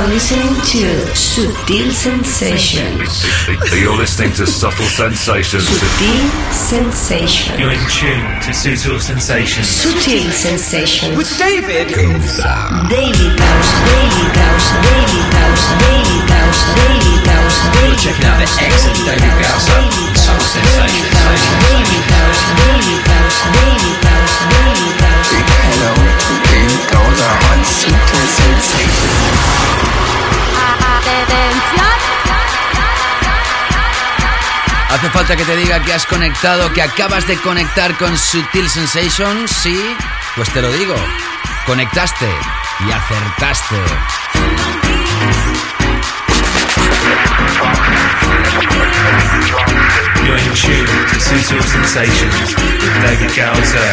are listening to Sutil Sensations. You're listening to Subtle Sensations. Subtle Sensations. You're in tune to Subtle Sensations. Subtle Sensations. With David Gausa, Gausa, Gausa, Gausa, Gausa, Daily checking out the excellent David Gausa, Subtle Gausa, Gausa, David Gausa Sensations. ¿Hace falta que te diga que has conectado, que acabas de conectar con Sutil Sensations? Sí, pues te lo digo. Conectaste y acertaste. You're in tune to Sutil Sensations with David Gowser.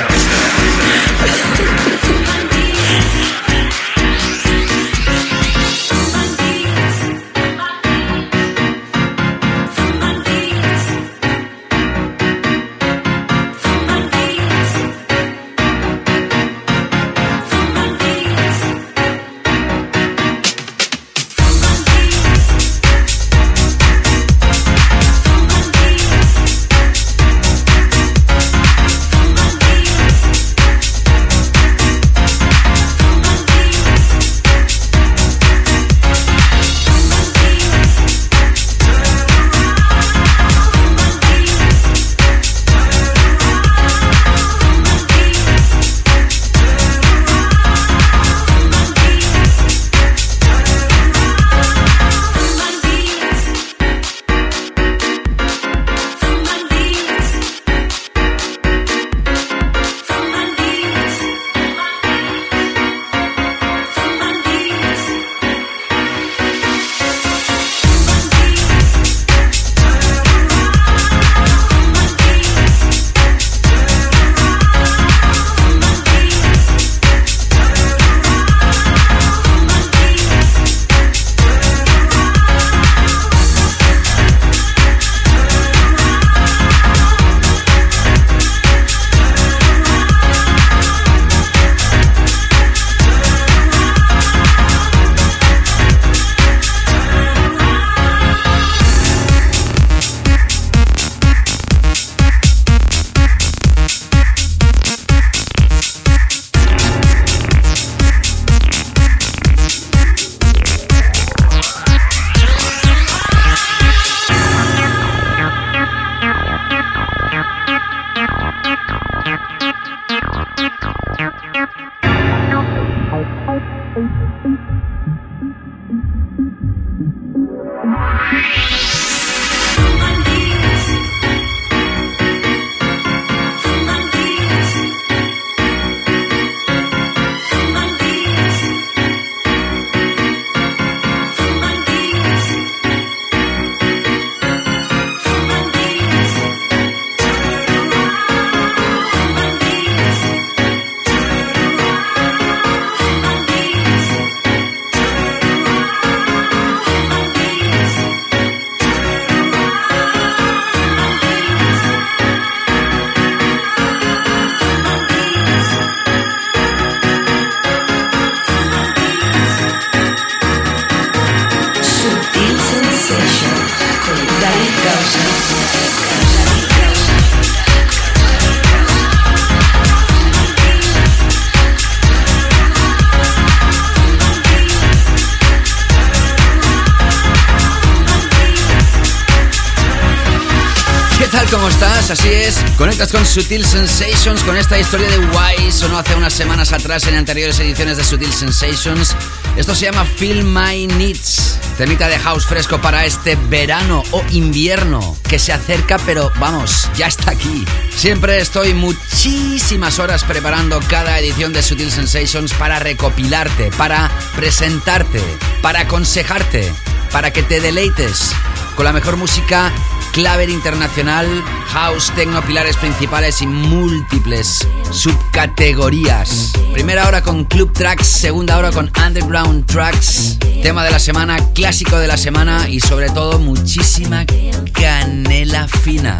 Así es, conectas con Sutil Sensations con esta historia de o no hace unas semanas atrás en anteriores ediciones de Sutil Sensations. Esto se llama Feel My Needs, temita de house fresco para este verano o invierno que se acerca, pero vamos, ya está aquí. Siempre estoy muchísimas horas preparando cada edición de Sutil Sensations para recopilarte, para presentarte, para aconsejarte, para que te deleites con la mejor música claver internacional, house, techno, pilares principales y múltiples subcategorías. Primera hora con club tracks, segunda hora con underground tracks, tema de la semana, clásico de la semana y sobre todo muchísima canela fina.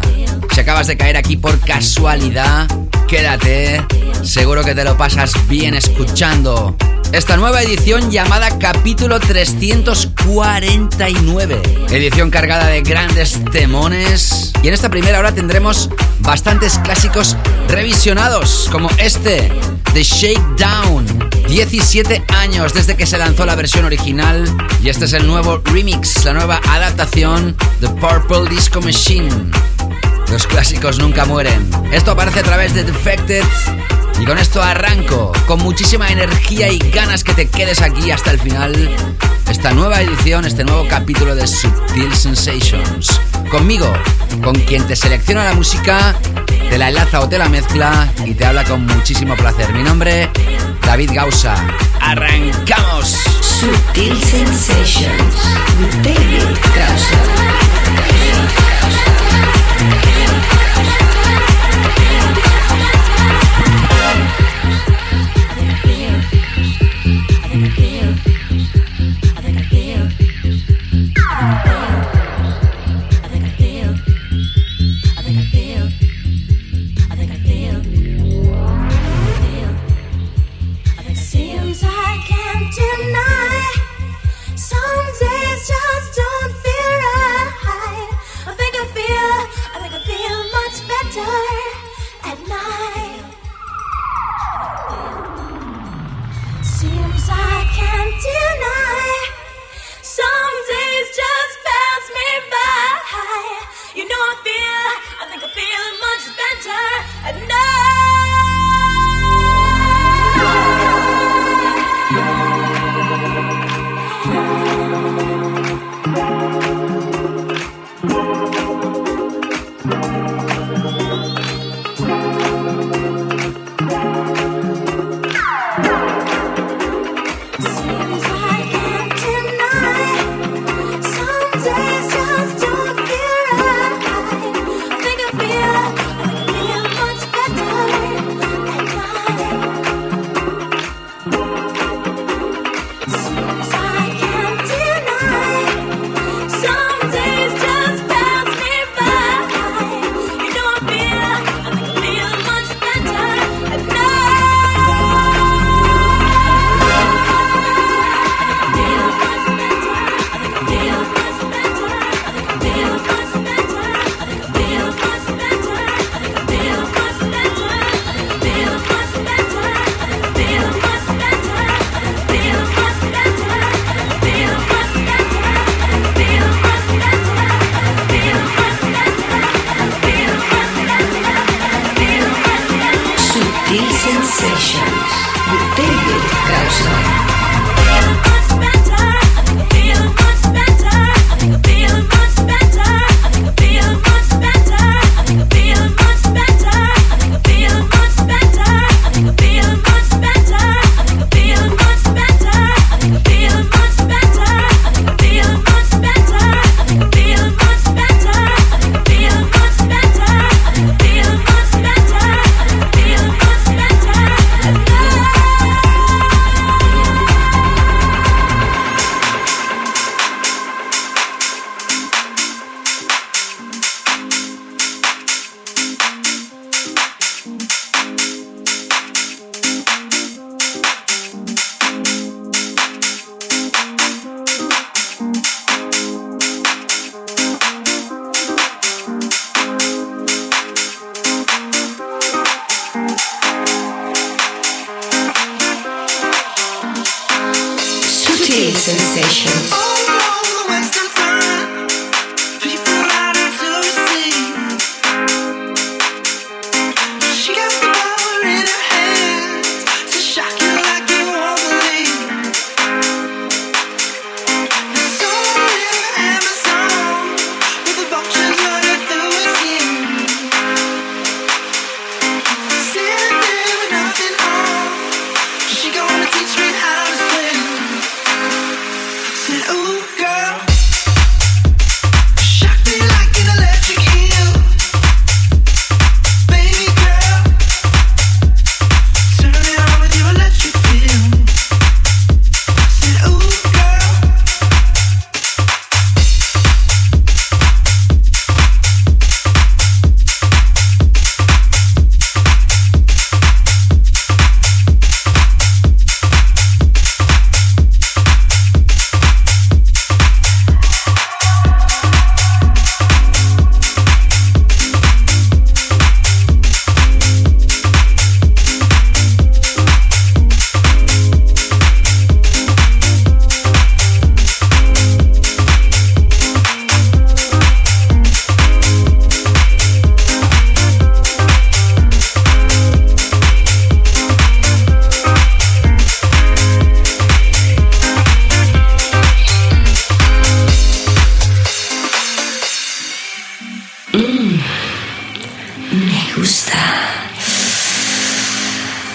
Si acabas de caer aquí por casualidad, quédate, seguro que te lo pasas bien escuchando esta nueva edición llamada Capítulo 349. Edición cargada de grandes Y en esta primera hora tendremos bastantes clásicos revisionados, como este, The Shakedown. 17 años desde que se lanzó la versión original y este es el nuevo remix, la nueva adaptación de Purple Disco Machine. Los clásicos nunca mueren. Esto aparece a través de Defected y con esto arranco, con muchísima energía y ganas que te quedes aquí hasta el final, esta nueva edición, este nuevo capítulo de Subtil Sensations. Conmigo, con quien te selecciona la música, te la enlaza o te la mezcla y te habla con muchísimo placer. Mi nombre, David Gausa. ¡Arrancamos! Subtil Sensations with David Gausa.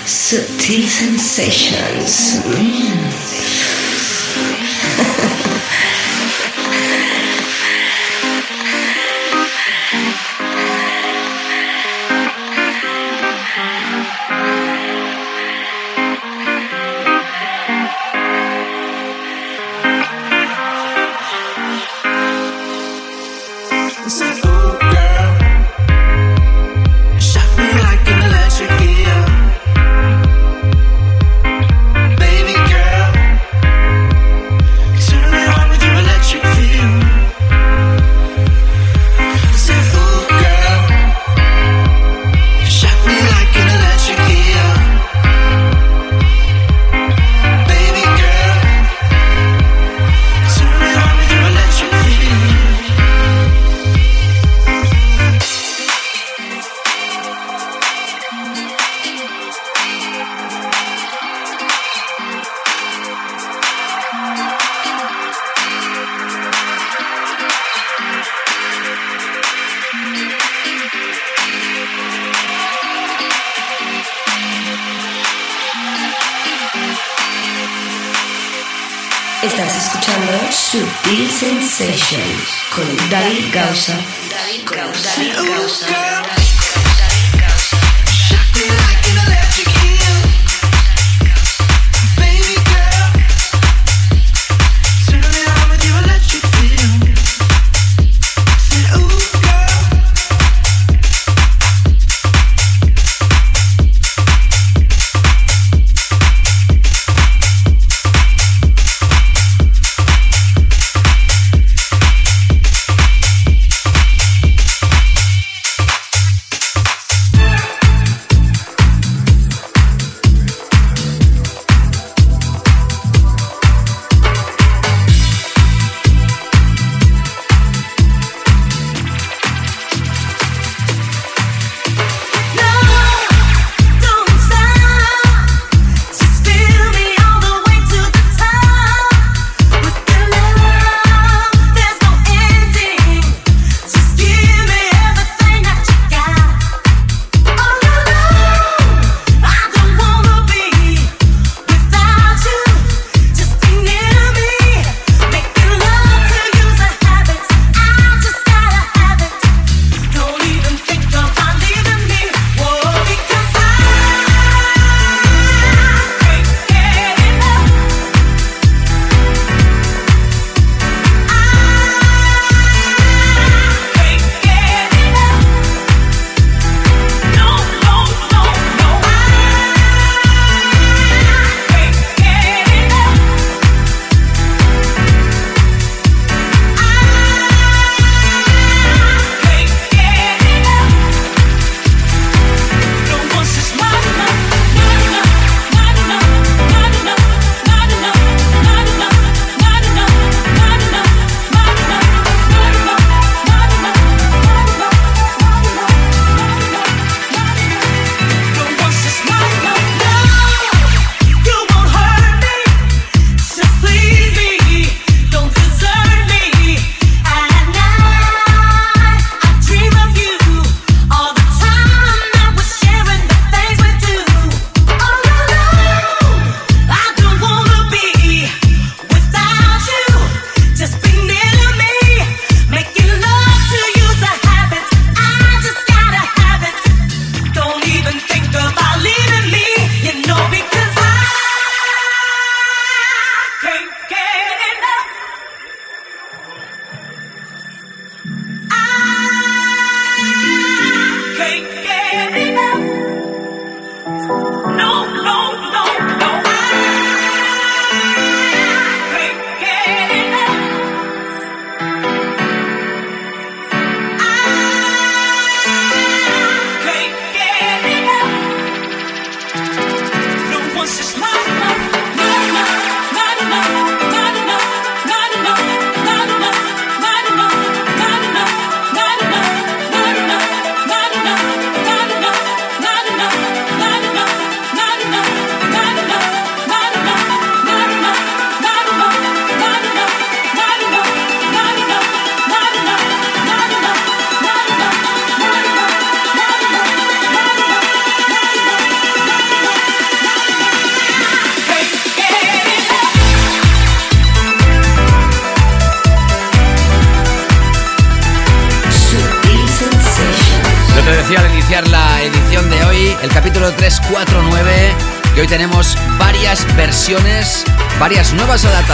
subtle sensations. Mm.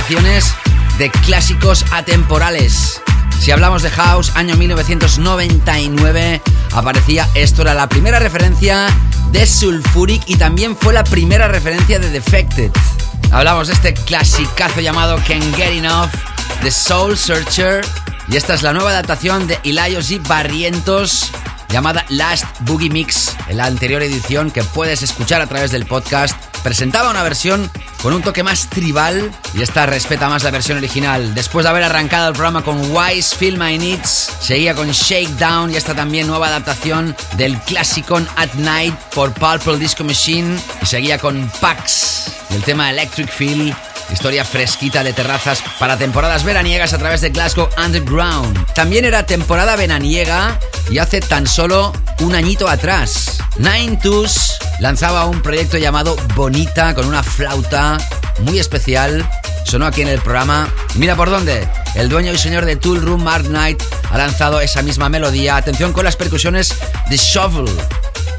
De clásicos atemporales. Si hablamos de House, año 1999, aparecía esto, era la primera referencia de Sulfuric y también fue la primera referencia de Defected. Hablamos de este clasicazo llamado Can Get Enough, The Soul Searcher, y esta es la nueva adaptación de Elios y Barrientos llamada Last Boogie Mix. En la anterior edición que puedes escuchar a través del podcast presentaba una versión con un toque más tribal y esta respeta más la versión original. Después de haber arrancado el programa con Wise Feel My Needs, seguía con Shakedown y esta también nueva adaptación del clásico At Night por Purple Disco Machine y seguía con Pax el tema Electric Feel Historia fresquita de terrazas para temporadas veraniegas a través de Glasgow Underground. También era temporada veraniega y hace tan solo un añito atrás. Nine Twos lanzaba un proyecto llamado Bonita con una flauta muy especial. Sonó aquí en el programa. Mira por dónde. El dueño y señor de Tool Room, Mark Knight, ha lanzado esa misma melodía. Atención con las percusiones de Shovel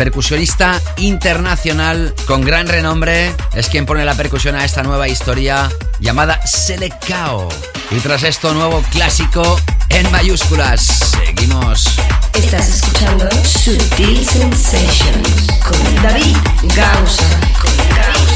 percusionista internacional con gran renombre, es quien pone la percusión a esta nueva historia llamada Selecao. Y tras esto, nuevo clásico en mayúsculas. Seguimos. Estás escuchando Sutil Sensations con David Gausa.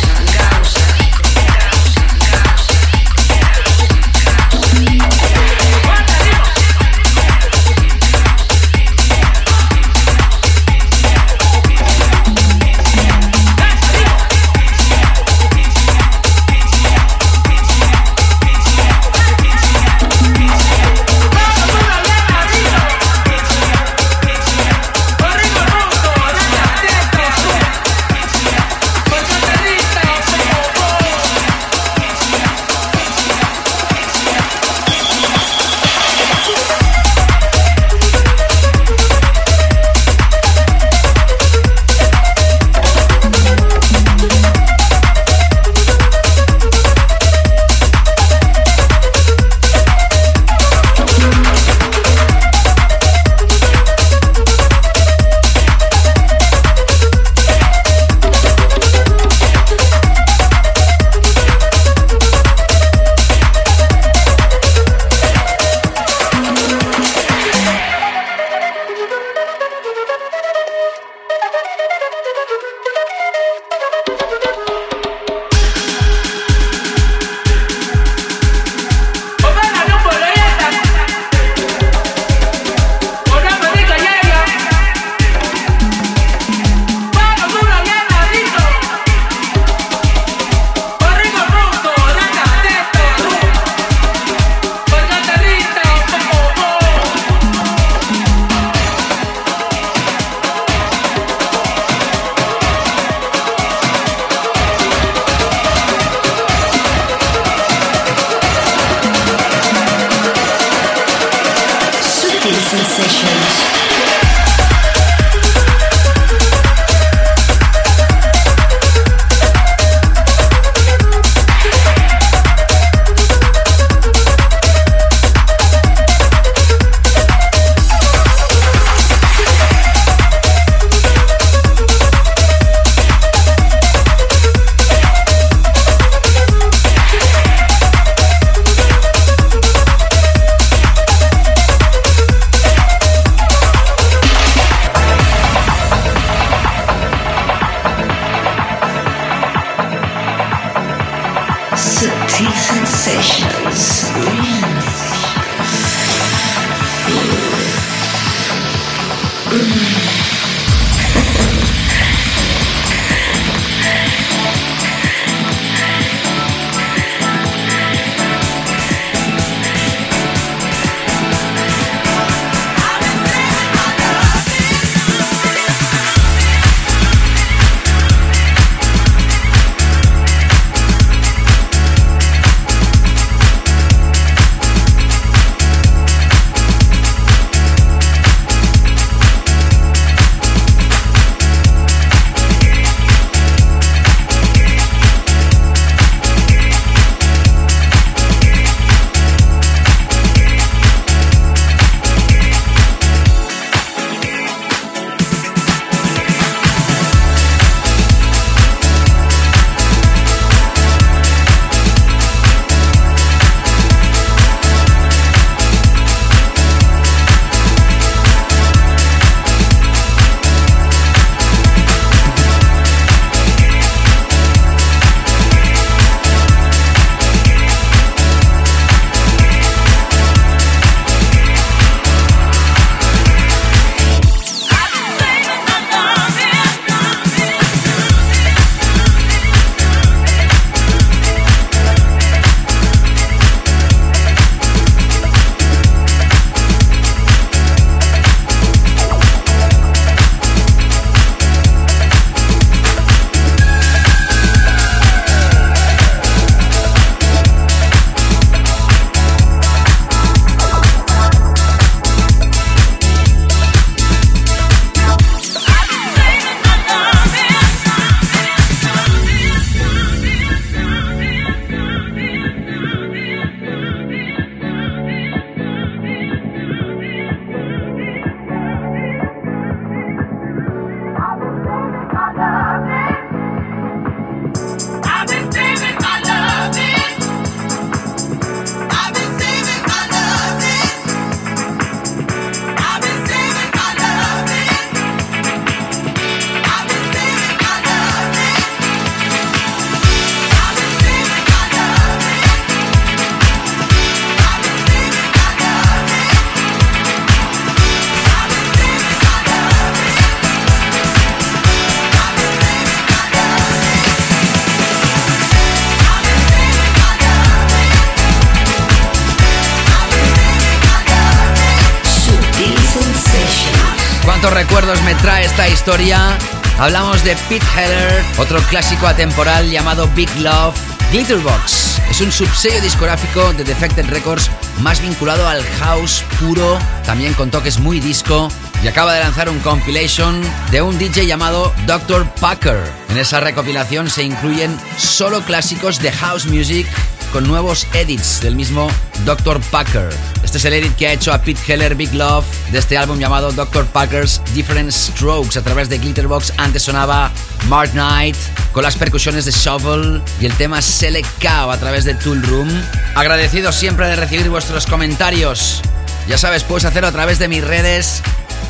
Historia. Hablamos de Pete Heller, otro clásico atemporal llamado Big Love. Glitterbox es un subsello discográfico de Defected Records más vinculado al house puro, también con toques muy disco, y acaba de lanzar un compilation de un DJ llamado Dr. Packer. En esa recopilación se incluyen solo clásicos de house music con nuevos edits del mismo Dr. Packer. Este es el edit que ha hecho a Pete Heller Big Love de este álbum llamado Dr. Packer's Different Strokes a través de Glitterbox. Antes sonaba Mark Knight con las percusiones de Shovel y el tema Select Cow a través de Tool Room. Agradecido siempre de recibir vuestros comentarios. Ya sabes, puedes hacerlo a través de mis redes.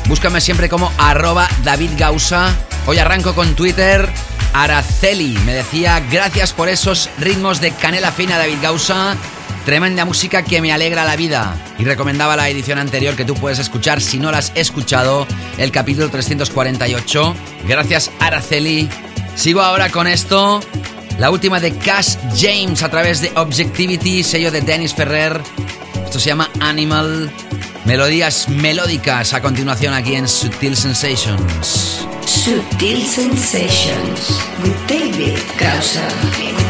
Búscame siempre como arroba David Gausa. Hoy arranco con Twitter Araceli me decía, gracias por esos ritmos de canela fina David Gausa. Tremenda música que me alegra la vida. Y recomendaba la edición anterior que tú puedes escuchar si no la has escuchado, el capítulo 348. Gracias Araceli. Sigo ahora con esto. La última de Cash James a través de Objectivity, sello de Dennis Ferrer. Esto se llama Animal. Melodías melódicas a continuación aquí en Sutil Sensations. Sutil Sensations with David Gausser.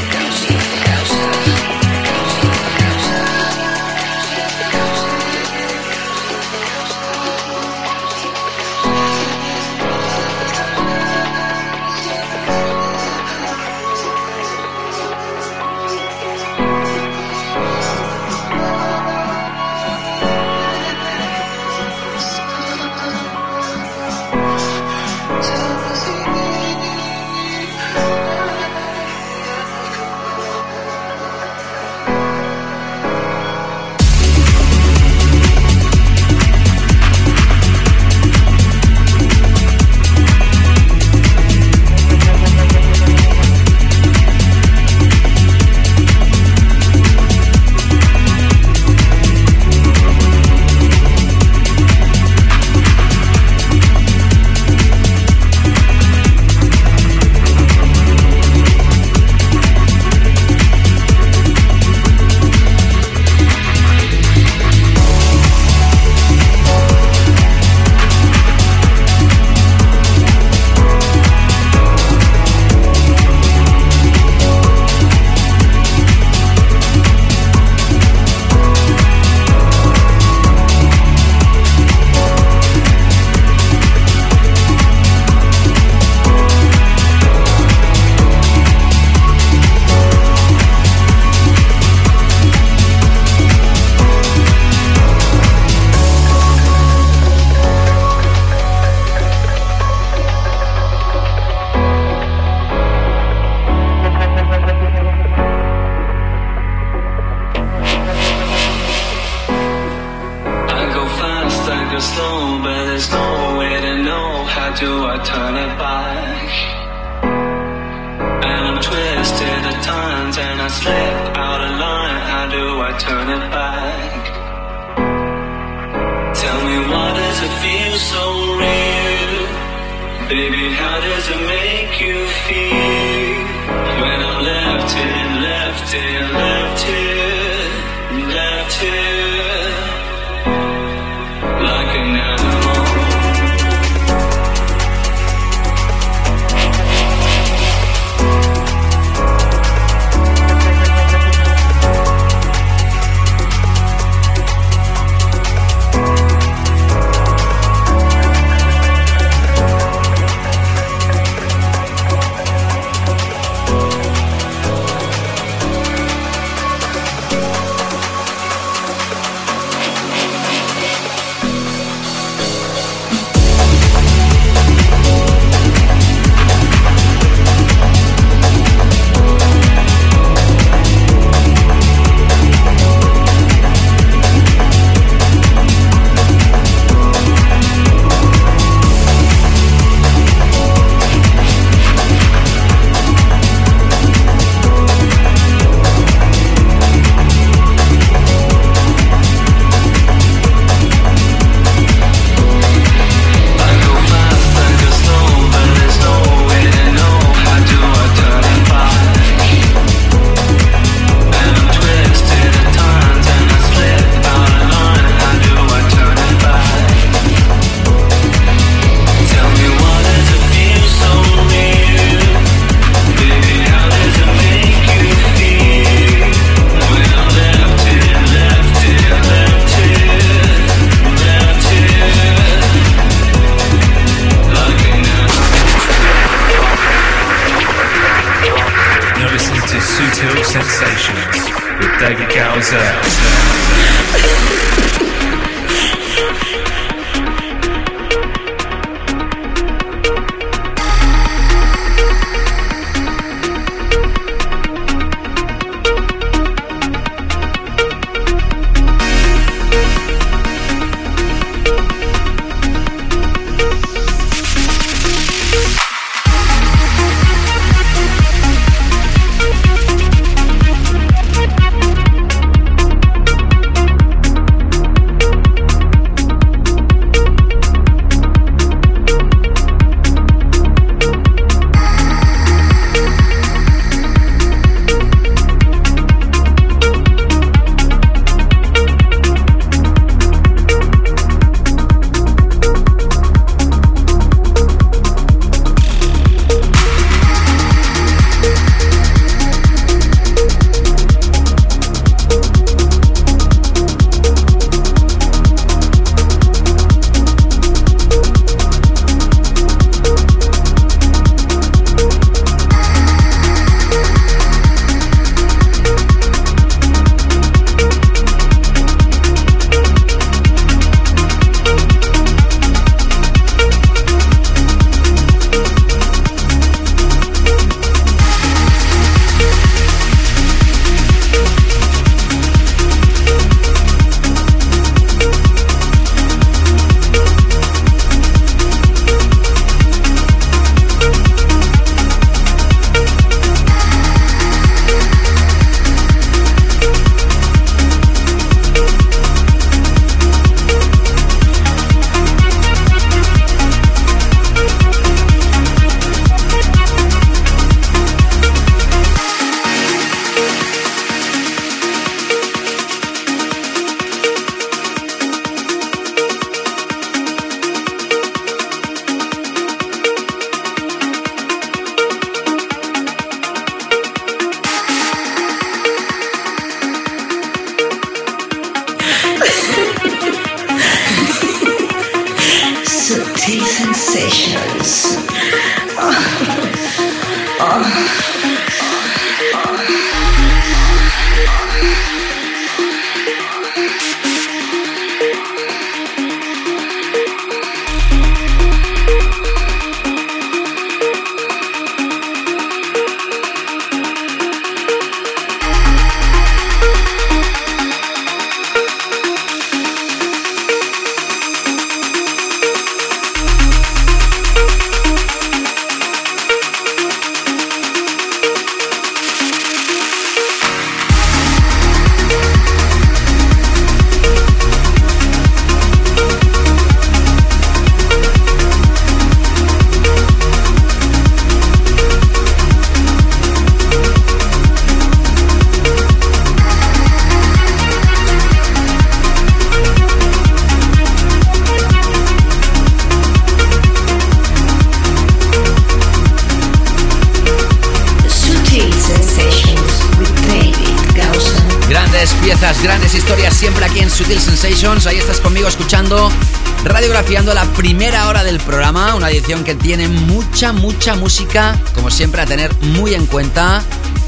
Que tiene mucha, mucha música, como siempre, a tener muy en cuenta.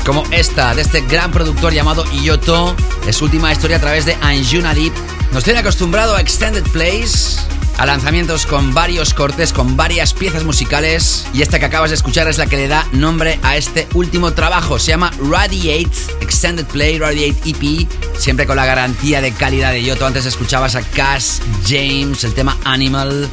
Como esta, de este gran productor llamado Iyoto. Es última historia a través de Anjuna Deep. Nos tiene acostumbrado a Extended Plays, a lanzamientos con varios cortes, con varias piezas musicales. Y esta que acabas de escuchar es la que le da nombre a este último trabajo. Se llama Radiate Extended Play, Radiate EP. Siempre con la garantía de calidad de Yoto. Antes escuchabas a Cass James, el tema Animal.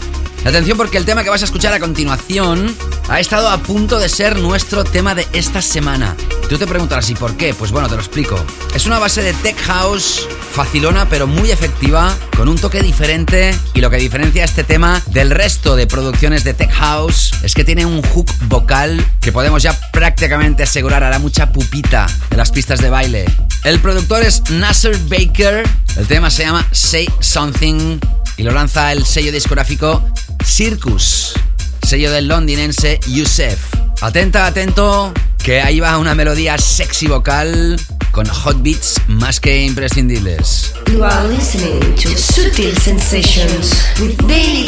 Atención porque el tema que vas a escuchar a continuación ha estado a punto de ser nuestro tema de esta semana. Tú te preguntarás, ¿y por qué? Pues bueno, te lo explico. Es una base de tech house facilona pero muy efectiva, con un toque diferente y lo que diferencia este tema del resto de producciones de tech house es que tiene un hook vocal que podemos ya prácticamente asegurar hará mucha pupita de las pistas de baile. El productor es Nasser Baker, el tema se llama Say Something y lo lanza el sello discográfico Circus, sello del londinense Youssef. Atenta, atento, que ahí va una melodía sexy vocal con hot beats más que imprescindibles. You are listening to Sutil Sensations with Daily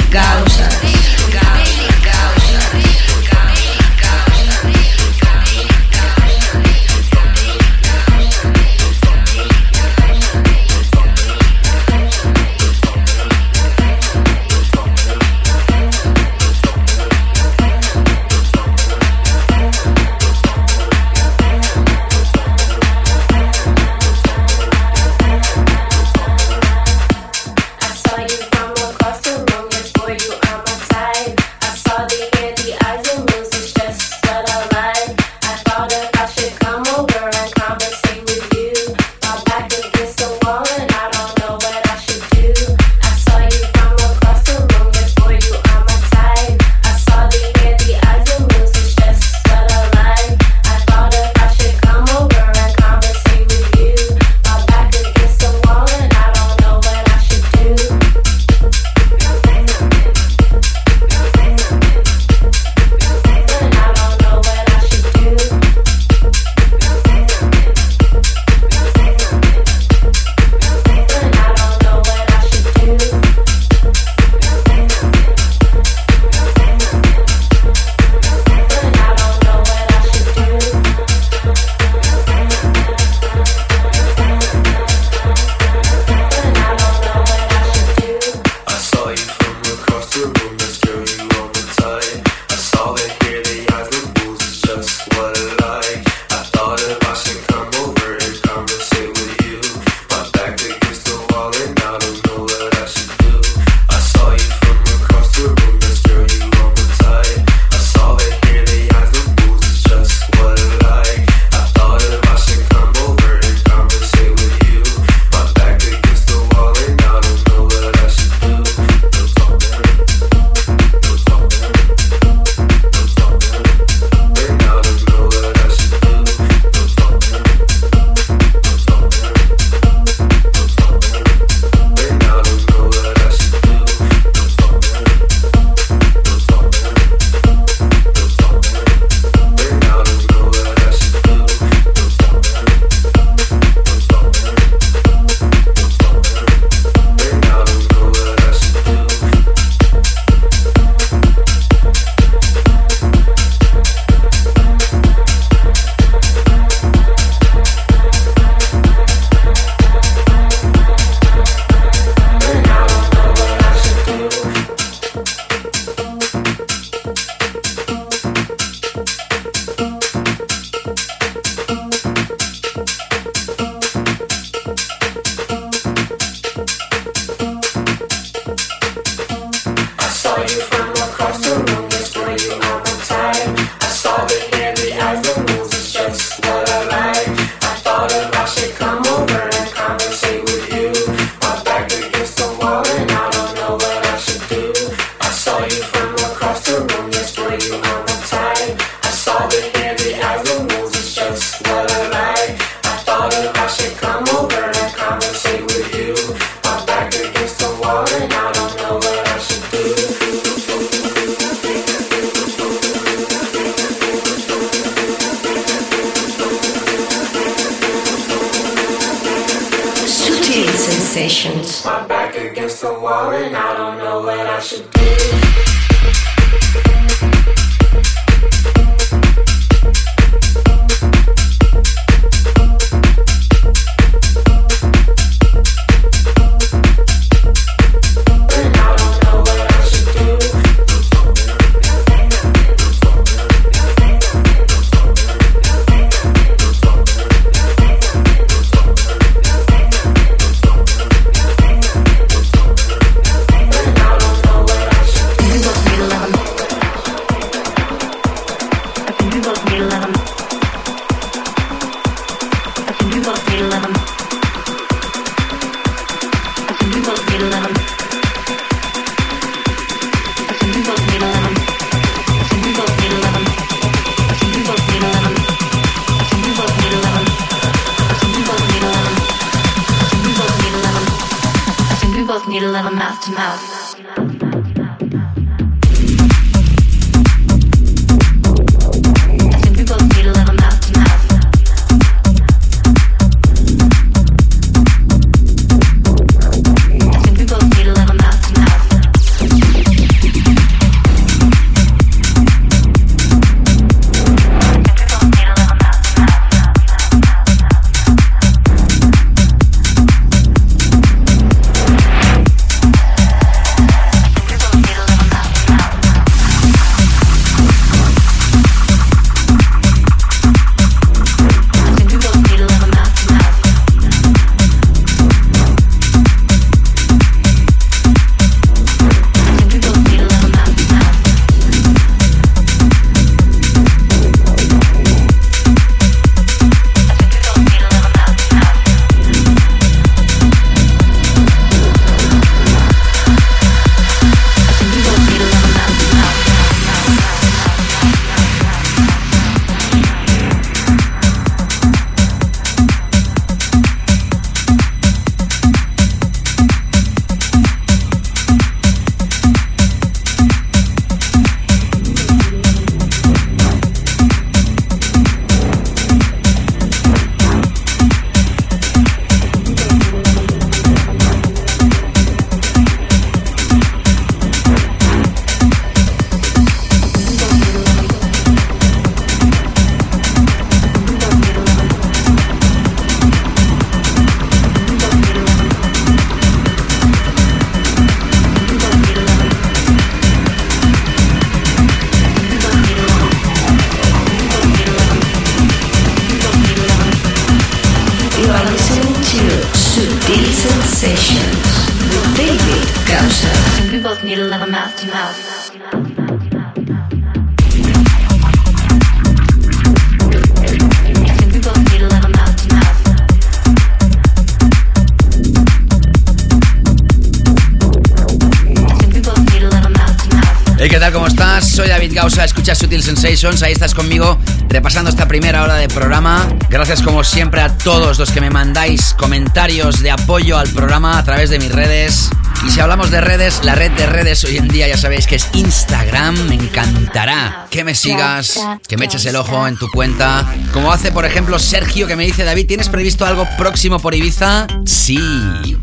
Sensations, ahí estás conmigo repasando esta primera hora de programa. Gracias como siempre a todos los que me mandáis comentarios de apoyo al programa a través de mis redes. Y si hablamos de redes, la red de redes hoy en día ya sabéis que es Instagram. Me encantará que me sigas, que me eches el ojo en tu cuenta. Como hace, por ejemplo, Sergio que me dice, David, ¿tienes previsto algo próximo por Ibiza? Sí.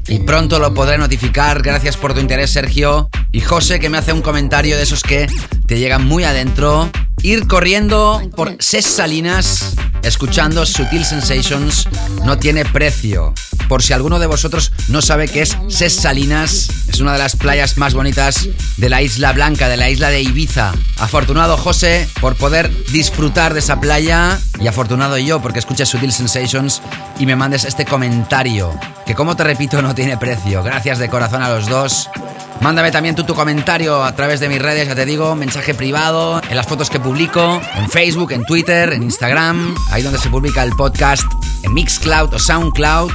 Y pronto lo podré notificar. Gracias por tu interés, Sergio. Y José que me hace un comentario de esos que te llegan muy adentro. Ir corriendo por Ses Salinas, escuchando Sutil Sensations, no tiene precio. Por si alguno de vosotros no sabe qué es Ses Salinas, es una de las playas más bonitas de la Isla Blanca, de la isla de Ibiza. Afortunado José por poder disfrutar de esa playa y afortunado yo porque escuchas Sutil Sensations y me mandes este comentario, que como te repito no tiene precio. Gracias de corazón a los dos. Mándame también tu comentario a través de mis redes, ya te digo, mensaje privado, en las fotos que publico, en Facebook, en Twitter, en Instagram, ahí donde se publica el podcast, en Mixcloud o Soundcloud,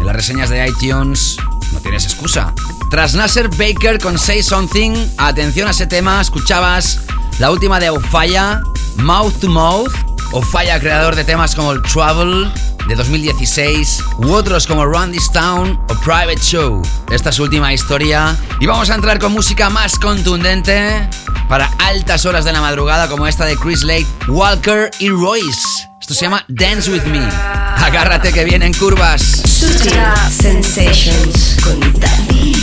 en las reseñas de iTunes. No tienes excusa. Tras Nasser Baker con Say Something, atención a ese tema, escuchabas la última de Ofaya, Mouth to Mouth. Ofaya, creador de temas como el Travel de 2016 u otros como Run This Town o Private Show. Esta es su última historia. Y vamos a entrar con música más contundente para altas horas de la madrugada como esta de Chris Lake, Walker y Royce. Esto se llama Dance With Me. Agárrate que vienen curvas. Sutil Sensations. Con David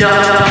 Gausa.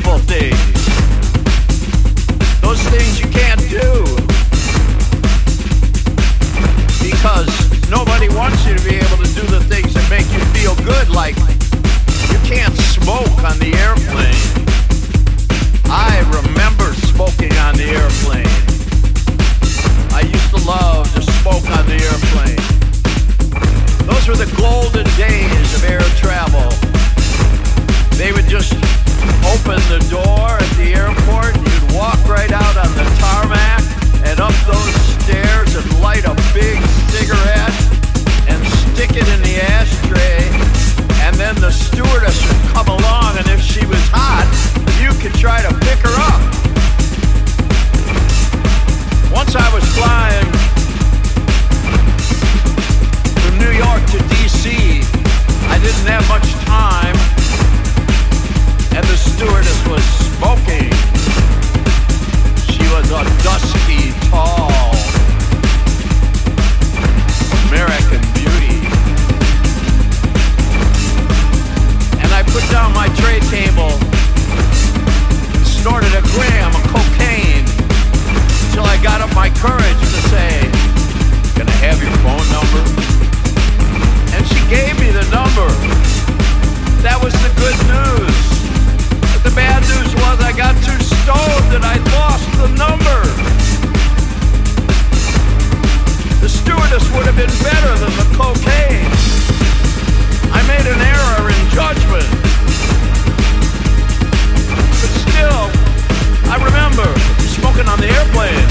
Things. Those things you can't do. Because nobody wants you to be able to do the things that make you feel good, like you can't smoke on the airplane. I remember smoking on the airplane. I used to love to smoke on the airplane. Those were the golden days of air travel. They would just open the door at the airport, you'd walk right out on the tarmac and up those stairs and light a big cigarette and stick it in the ashtray. And then the stewardess would come along, and if she was hot, you could try to pick her up. Once I was flying from New York to DC, I didn't have much time, and the stewardess was smoking. She was a dusky, tall American beauty. And I put down my tray table and snorted a gram of cocaine until I got up my courage to say, Can I have your phone number? And she gave me the number. That was the good news. The bad news was I got too stoned and I lost the number. The stewardess would have been better than the cocaine. I made an error in judgment. But still, I remember smoking on the airplane.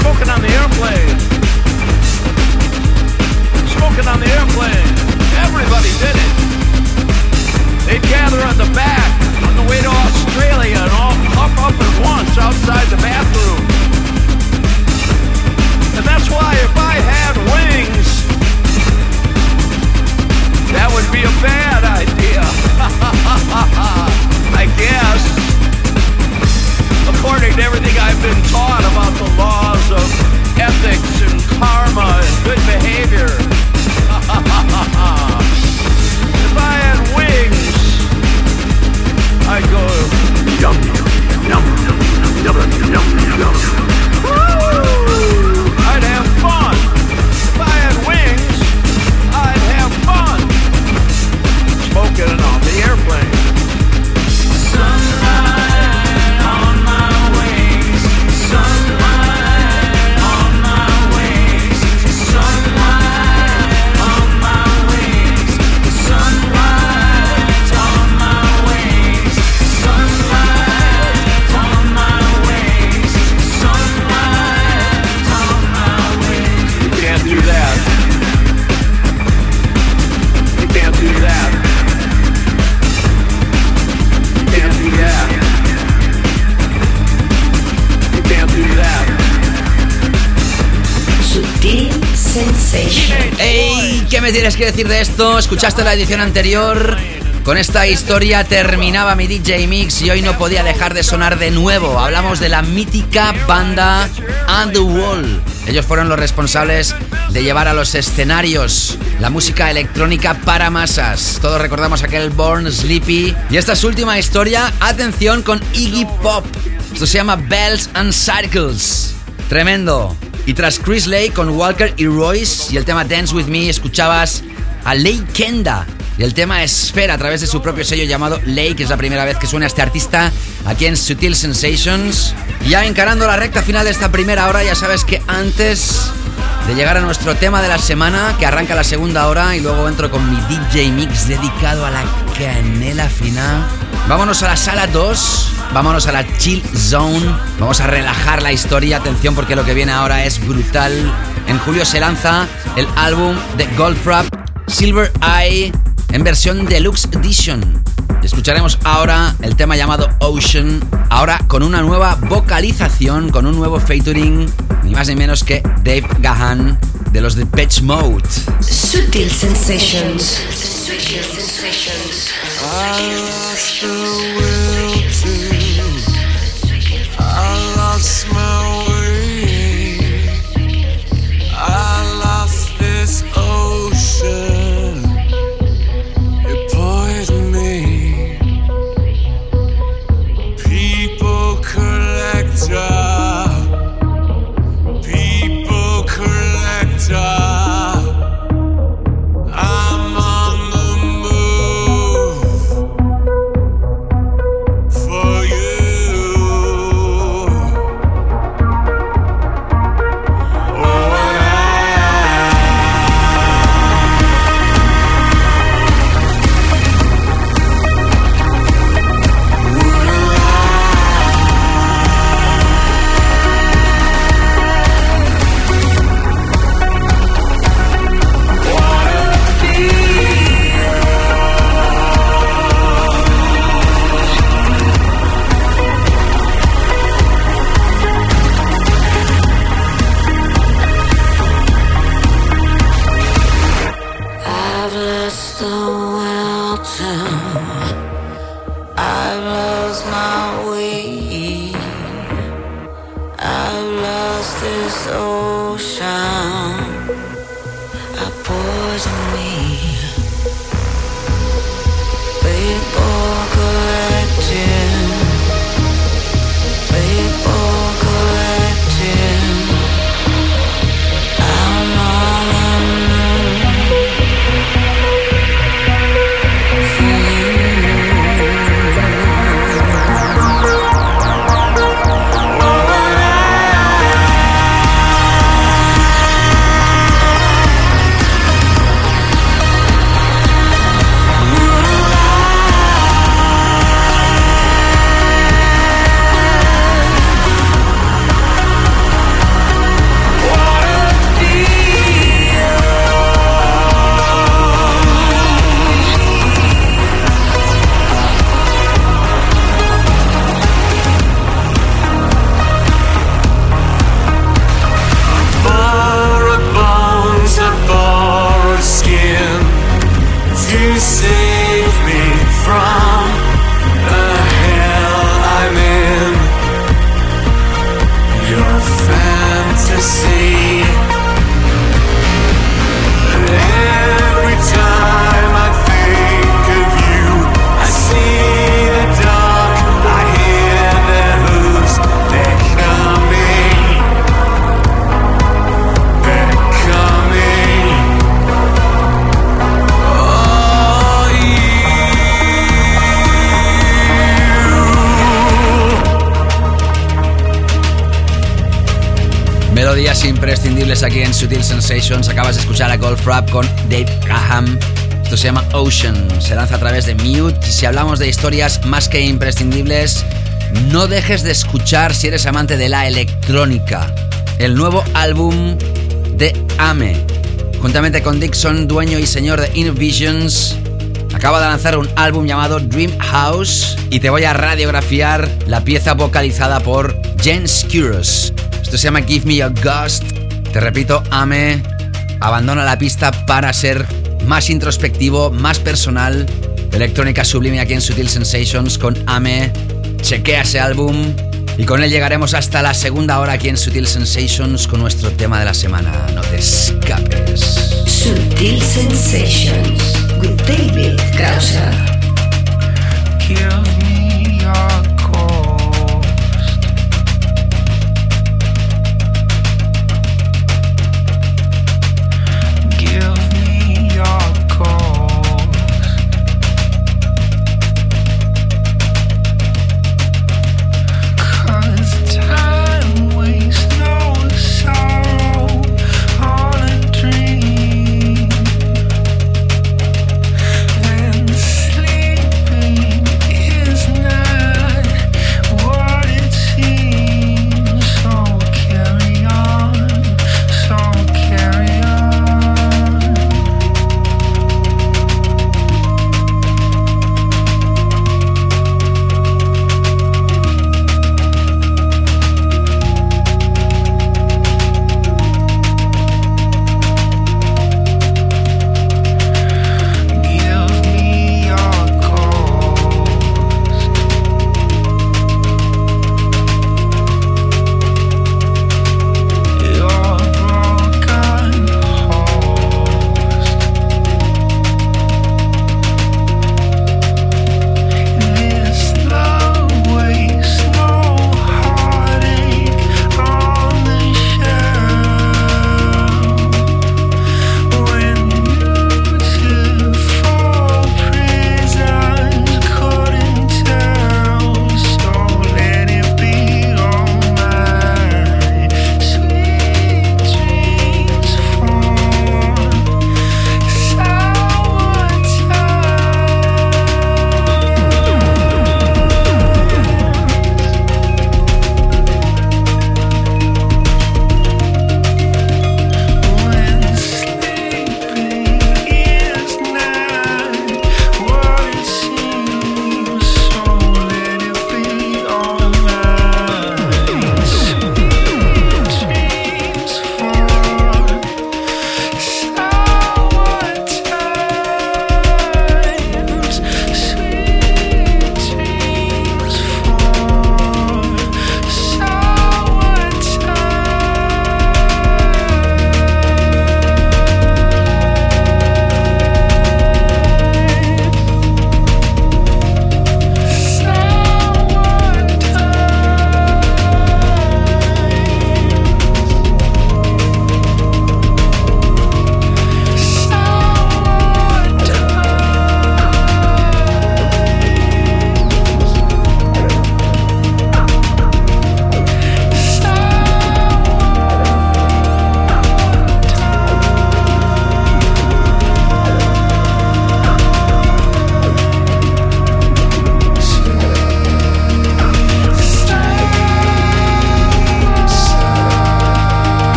Smoking on the airplane. Smoking on the airplane. Everybody did it. They'd gather on the back on the way to Australia and all puff up at once outside the bathroom. And that's why if I had wings, that would be a bad idea. I guess. According to everything I've been taught about the laws of ethics and karma and good behavior. If I had wings, I'd go. Woo! I'd have fun. If I had wings, I'd have fun. Smoking on the airplane. Me tienes que decir de esto? ¿Escuchaste la edición anterior? Con esta historia terminaba mi DJ Mix y hoy no podía dejar de sonar de nuevo. Hablamos de la mítica banda And the Wall. Ellos fueron los responsables de llevar a los escenarios la música electrónica para masas. Todos recordamos aquel Born Sleepy. Y esta es última historia. Atención con Iggy Pop. Esto se llama Bells and Circles. Tremendo. Y tras Chris Lake con Walker y Royce y el tema Dance With Me, escuchabas a Lake Kenda y el tema Esfera a través de su propio sello llamado Lake. Es la primera vez que suena este artista aquí en Sutil Sensations. Ya encarando la recta final de esta primera hora, ya sabes que antes de llegar a nuestro tema de la semana, que arranca la segunda hora y luego entro con mi DJ Mix dedicado a la canela final. Vámonos a la sala 2, vámonos a la chill zone, vamos a relajar la historia, atención porque lo que viene ahora es brutal. En julio se lanza el álbum de Goldfrapp, Silver Eye, en versión deluxe edition. Escucharemos ahora el tema llamado Ocean, ahora con una nueva vocalización, con un nuevo featuring, ni más ni menos que Dave Gahan de los de Pitch Mode. Sutil Sensations. Sutil sensations. I lost en Sutil Sensations. Acabas de escuchar a Golf Rap con Dave Graham. Esto se llama Ocean. Se lanza a través de Mute. Y si hablamos de historias más que imprescindibles, no dejes de escuchar si eres amante de la electrónica. El nuevo álbum de Ame. Juntamente con Dixon, dueño y señor de Inner Visions, acaba de lanzar un álbum llamado Dream House y te voy a radiografiar la pieza vocalizada por Jen Skuros. Esto se llama Give Me a Ghost. Te repito, Ame abandona la pista para ser más introspectivo, más personal. Electrónica sublime aquí en Sutil Sensations con Ame. Chequea ese álbum y con él llegaremos hasta la segunda hora aquí en Sutil Sensations con nuestro tema de la semana. No te escapes. Sutil Sensations with David Gausser.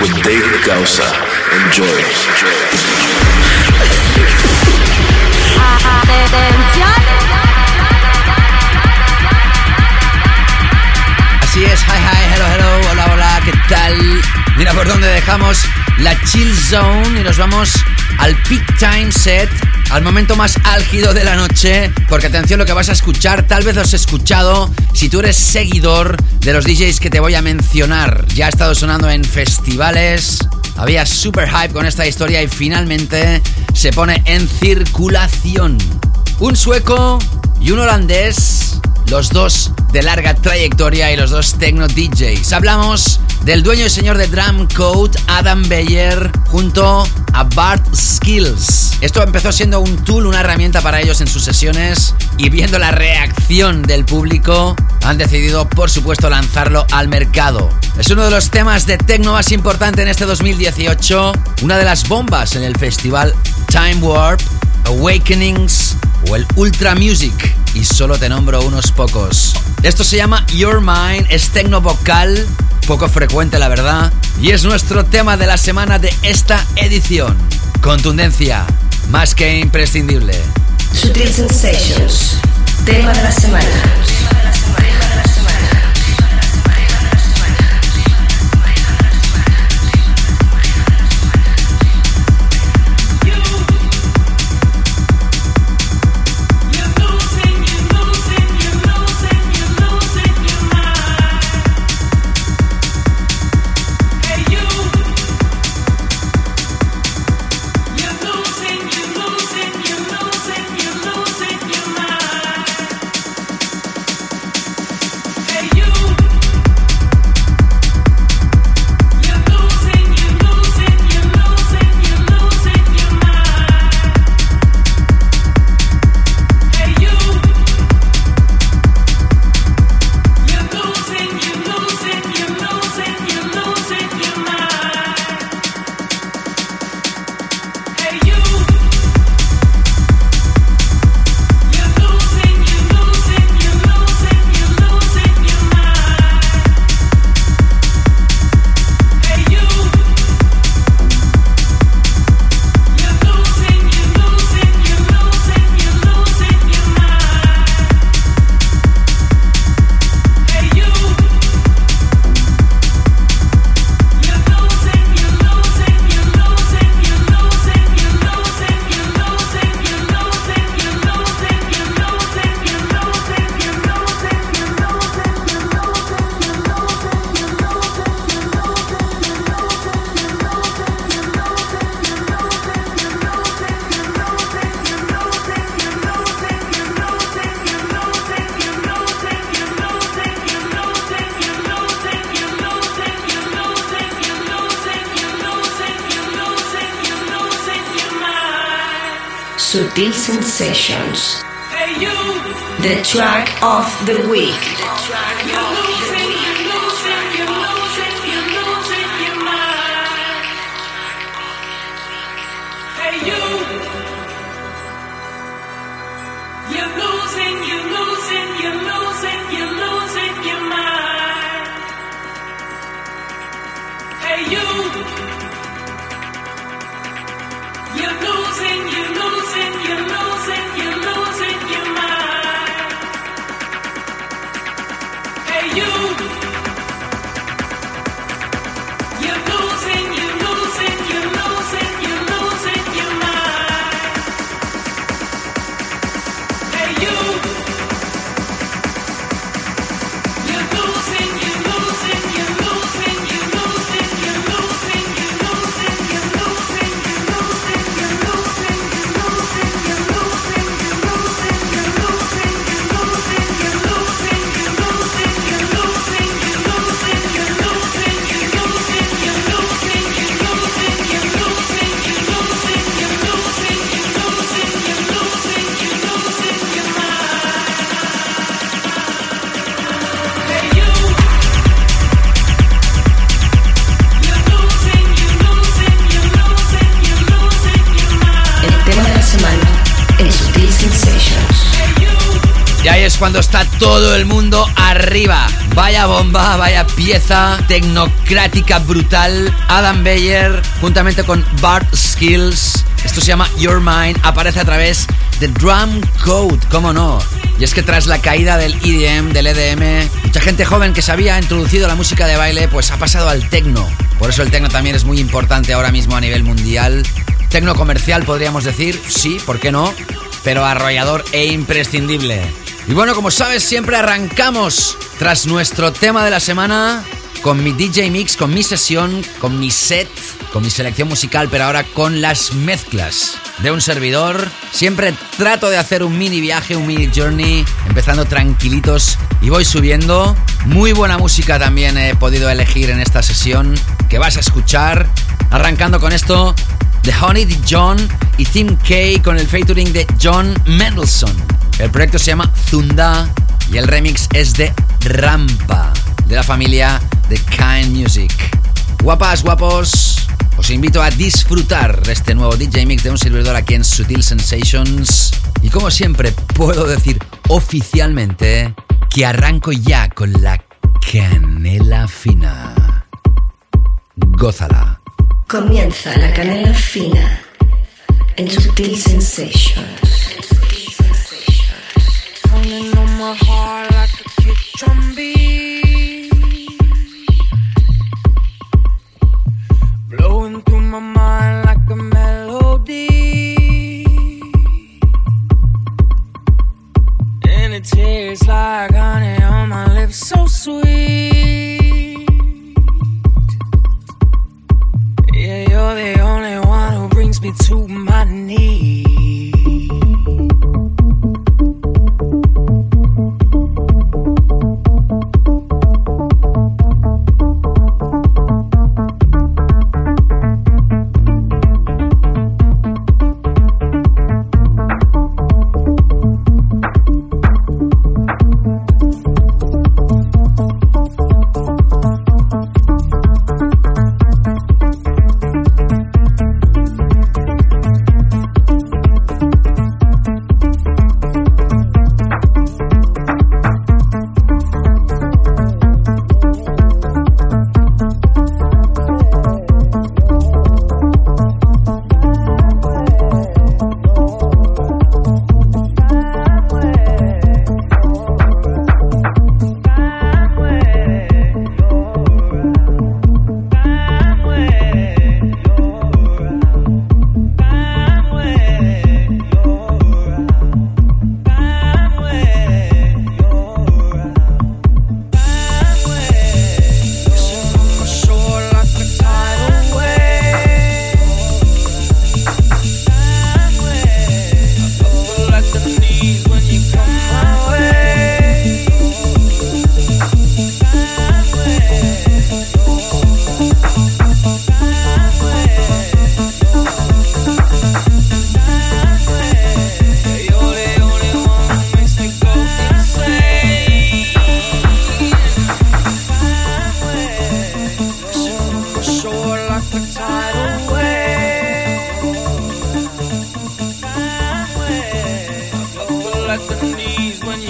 With David Gausa. Enjoy. Así es, hi hi, hello hello, hola hola, ¿qué tal? Mira por dónde dejamos la chill zone y nos vamos al peak time set, al momento más álgido de la noche, porque atención lo que vas a escuchar, tal vez lo has escuchado si tú eres seguidor de los DJs que te voy a mencionar. Ya ha estado sonando en festivales, había super hype con esta historia y finalmente se pone en circulación. Un sueco y un holandés, los dos de larga trayectoria y los dos techno DJs. Hablamos del dueño y señor de Drum Code, Adam Beyer, junto a Bart Skills. Esto empezó siendo un tool, una herramienta para ellos en sus sesiones y viendo la reacción del público, han decidido por supuesto lanzarlo al mercado. Es uno de los temas de techno más importante en este 2018, una de las bombas en el festival Time Warp, Awakenings o el Ultra Music y solo te nombro unos pocos. Esto se llama Your Mind, es tecno vocal, poco frecuente la verdad, y es nuestro tema de la semana de esta edición. Contundencia, más que imprescindible. Sutil Sensations, tema de la semana. Cuando está todo el mundo arriba. Vaya bomba, vaya pieza tecnocrática brutal. Adam Beyer, juntamente con Bart Skills. Esto se llama Your Mind. Aparece a través de Drum Code, ¿cómo no? Y es que tras la caída del EDM, del EDM, mucha gente joven que se había introducido la música de baile, pues ha pasado al techno. Por eso el techno también es muy importante ahora mismo a nivel mundial. Tecno comercial podríamos decir, sí, ¿por qué no? Pero arrollador e imprescindible. Y bueno, como sabes, siempre arrancamos tras nuestro tema de la semana con mi DJ Mix, con mi sesión, con mi set, con mi selección musical, pero ahora con las mezclas de un servidor. Siempre trato de hacer un mini viaje, un mini journey, empezando tranquilitos y voy subiendo. Muy buena música también he podido elegir en esta sesión que vas a escuchar. Arrancando con esto de Honey D. John y Tim K con el featuring de John Mendelssohn. El proyecto se llama Zunda y el remix es de Rampa, de la familia de Kind Music. Guapas, guapos, os invito a disfrutar de este nuevo DJ Mix de un servidor aquí en Sutil Sensations. Y como siempre, puedo decir oficialmente que arranco ya con la canela fina. Gózala. Comienza la canela fina en Sutil Sensations. Pounding on my heart like a kick drum beat. Blowing through my mind like a melody. And it tastes like honey on my lips, so sweet. Yeah, you're the only one who brings me to my knees. flex them knees when you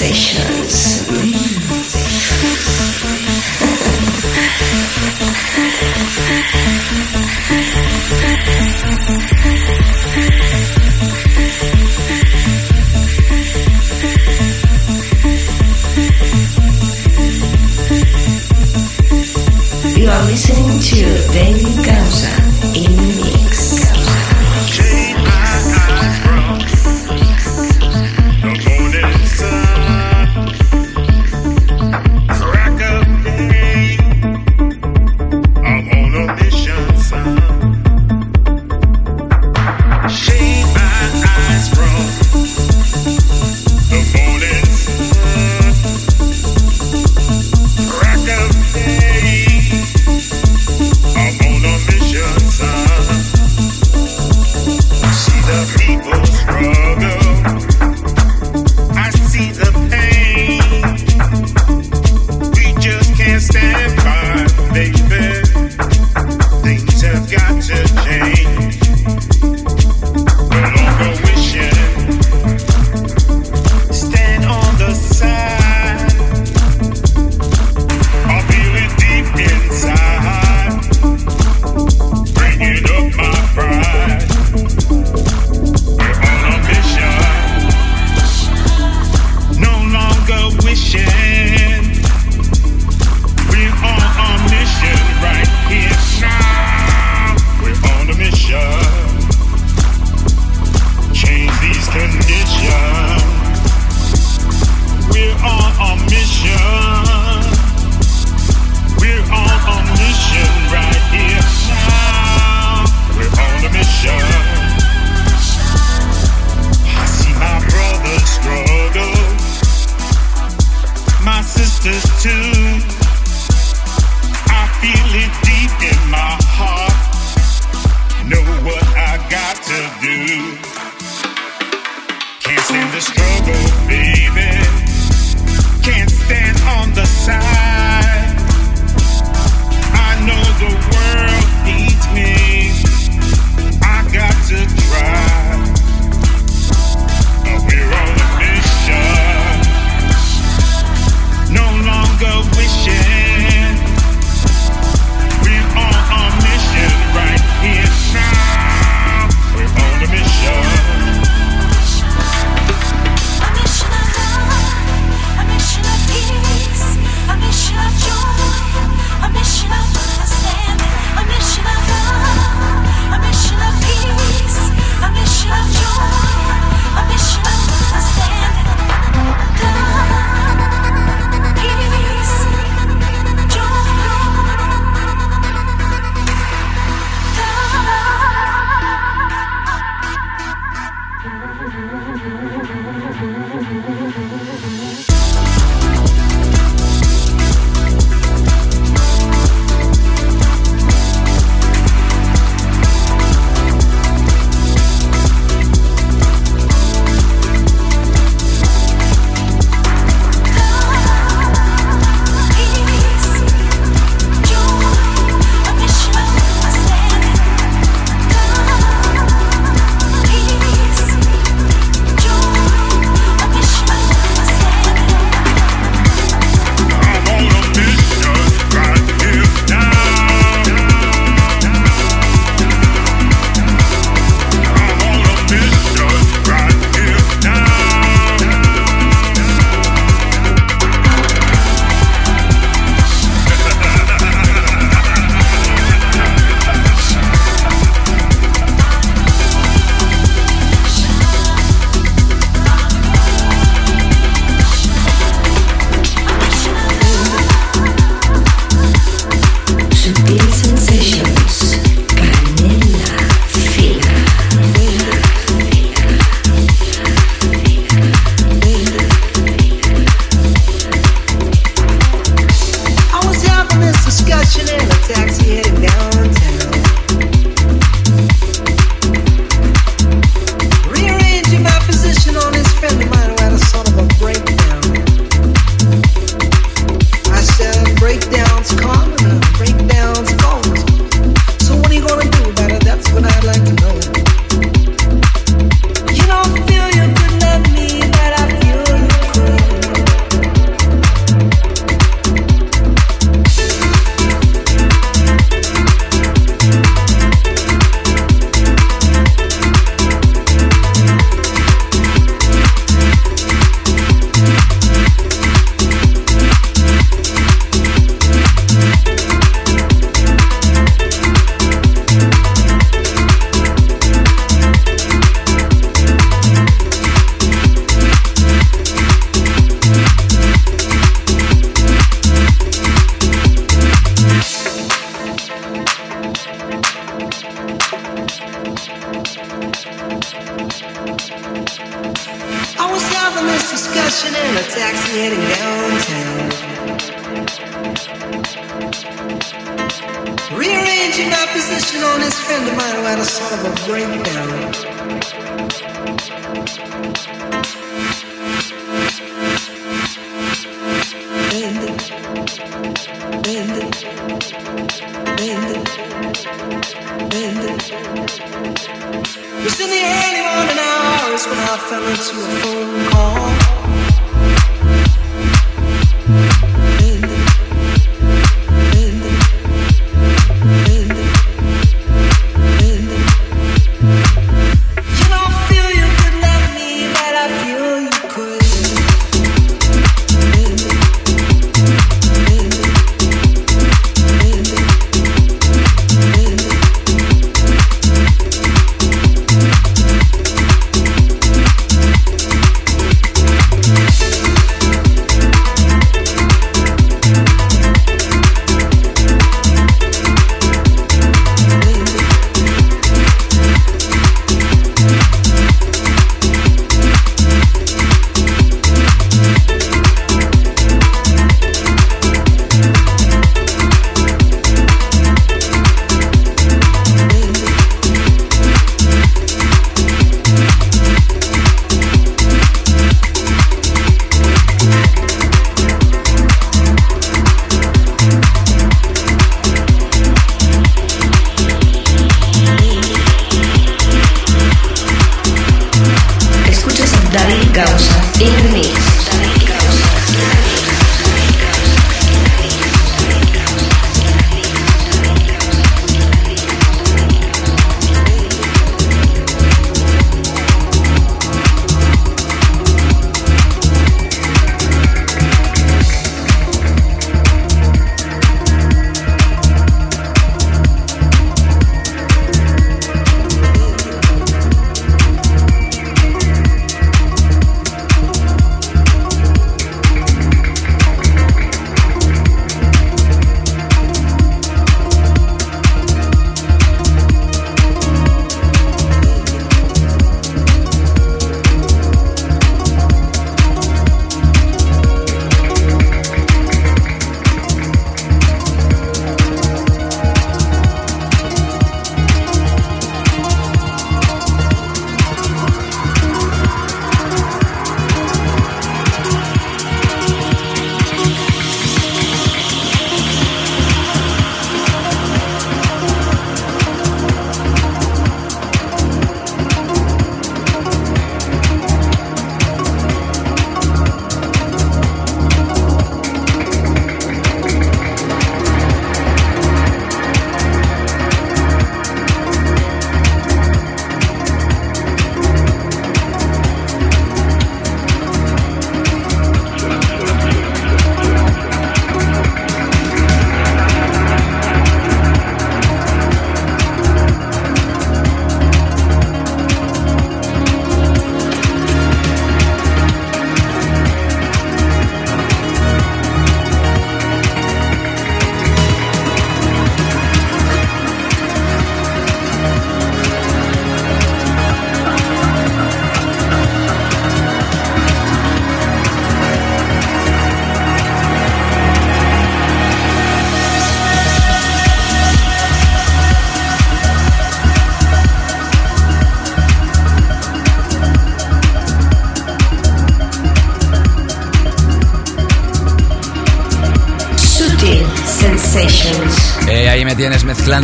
Sensations.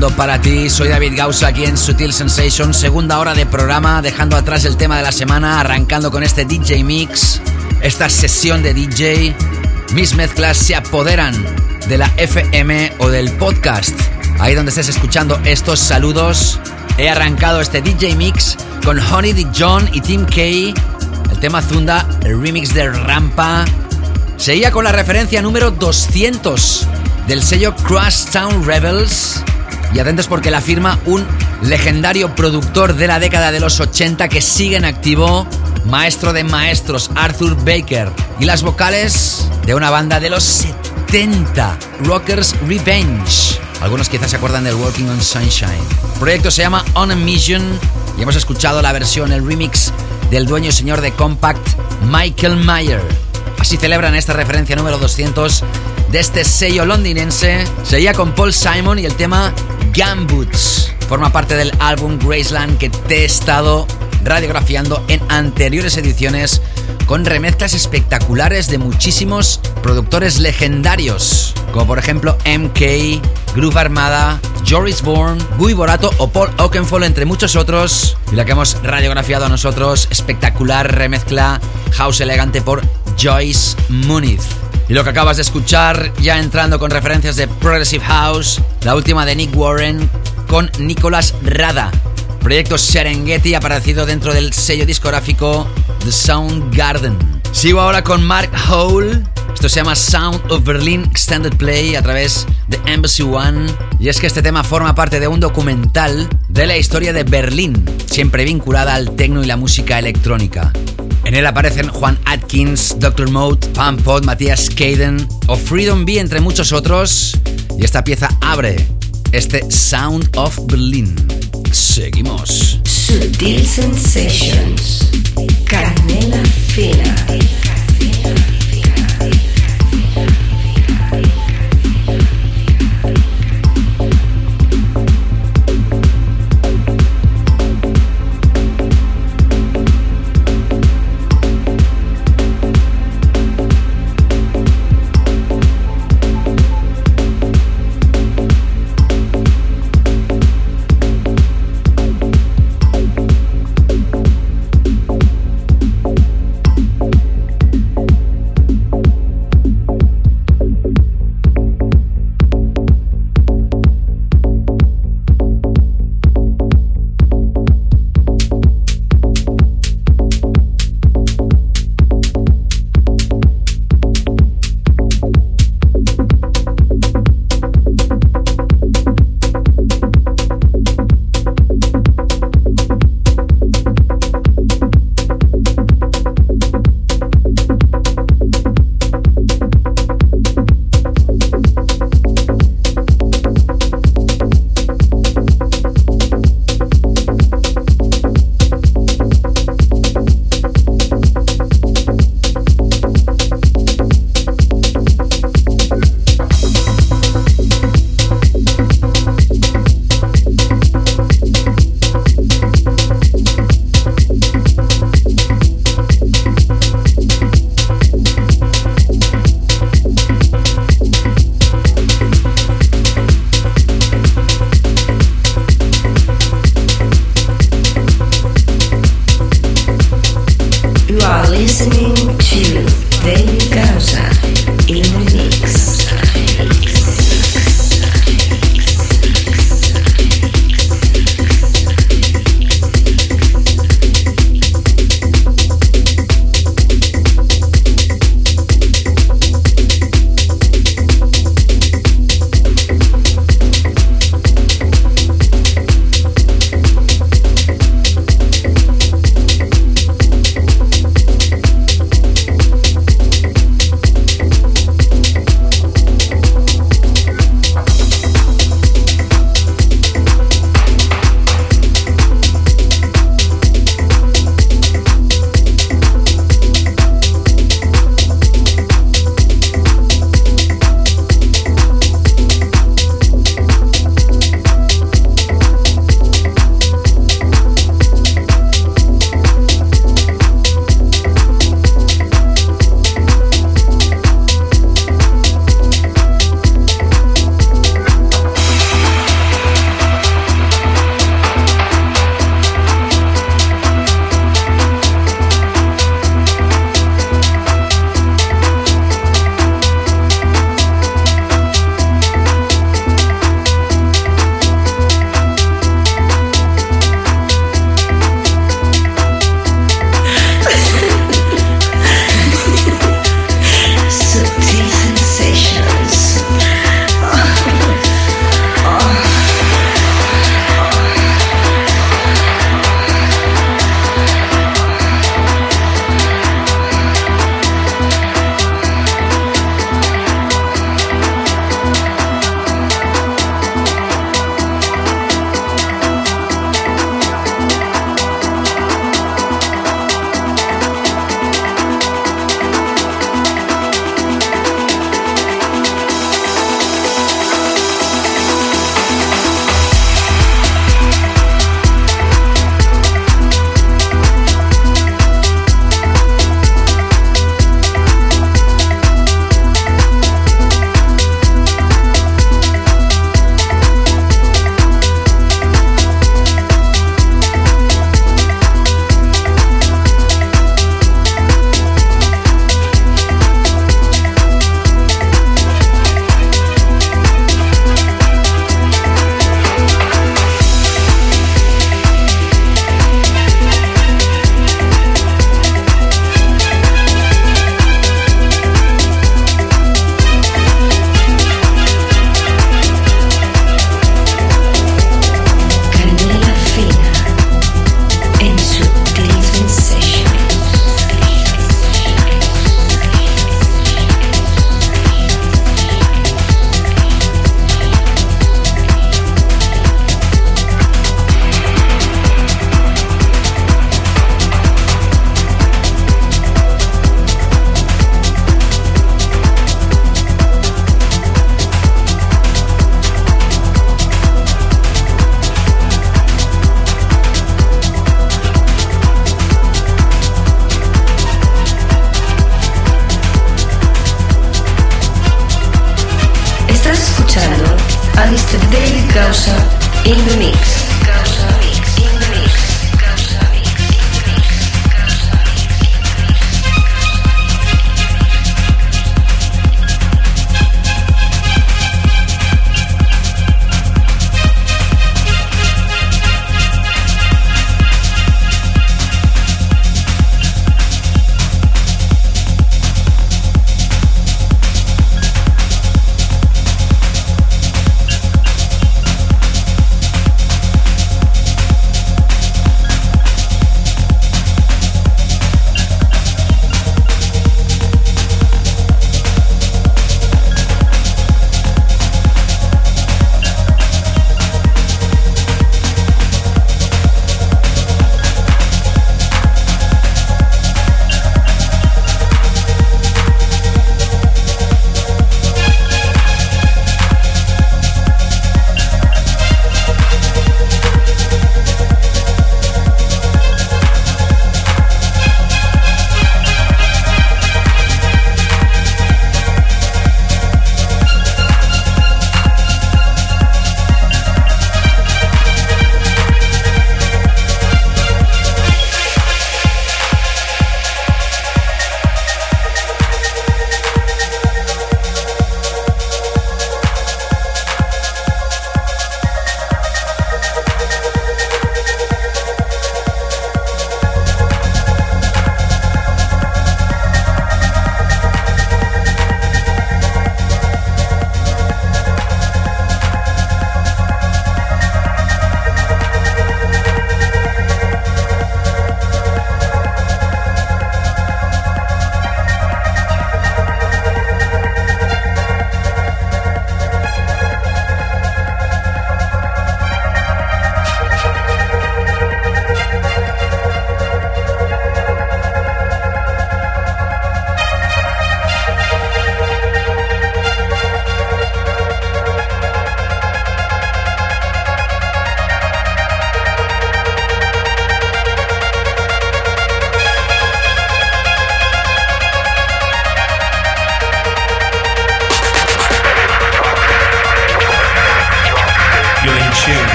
Para ti. Soy David Gausa aquí en Sutil Sensation, segunda hora de programa, dejando atrás el tema de la semana, arrancando con este DJ Mix, esta sesión de DJ. Mis mezclas se apoderan de la FM o del podcast. Ahí donde estés escuchando estos saludos, he arrancado este DJ Mix con Honey Dick John y Tim K. El tema Zunda, el remix de Rampa. Seguía con la referencia número 200 del sello Crash Town Rebels. Y atentos porque la firma un legendario productor de la década de los 80 que sigue en activo, maestro de maestros Arthur Baker. Y las vocales de una banda de los 70, Rockers Revenge. Algunos quizás se acuerdan del Working on Sunshine. El proyecto se llama On a Mission y hemos escuchado la versión, el remix del dueño y señor de Compact, Michael Mayer. Así celebran esta referencia número 200 de este sello londinense. Seguía con Paul Simon y el tema Gumboots. Forma parte del álbum Graceland que te he estado radiografiando en anteriores ediciones con remezclas espectaculares de muchísimos productores legendarios, como por ejemplo MK, Groove Armada, Joris Bourne, Guy Borato o Paul Oakenfold, entre muchos otros. Y la que hemos radiografiado a nosotros, espectacular remezcla house elegante por Joyce Muniz. Y lo que acabas de escuchar, ya entrando con referencias de Progressive House, la última de Nick Warren con Nicolas Rada. Proyecto Serengeti aparecido dentro del sello discográfico The Sound Garden. Sigo ahora con Mark Hole. Esto se llama Sound of Berlin Extended Play a través de Embassy One. Y es que este tema forma parte de un documental de la historia de Berlín, siempre vinculada al techno y la música electrónica. En él aparecen Juan Atkins, Dr. Mode, Pam Pod, Matías Caden o Freedom B, entre muchos otros. Y esta pieza abre este Sound of Berlin. Seguimos. Sutil Sensations. Canela fina.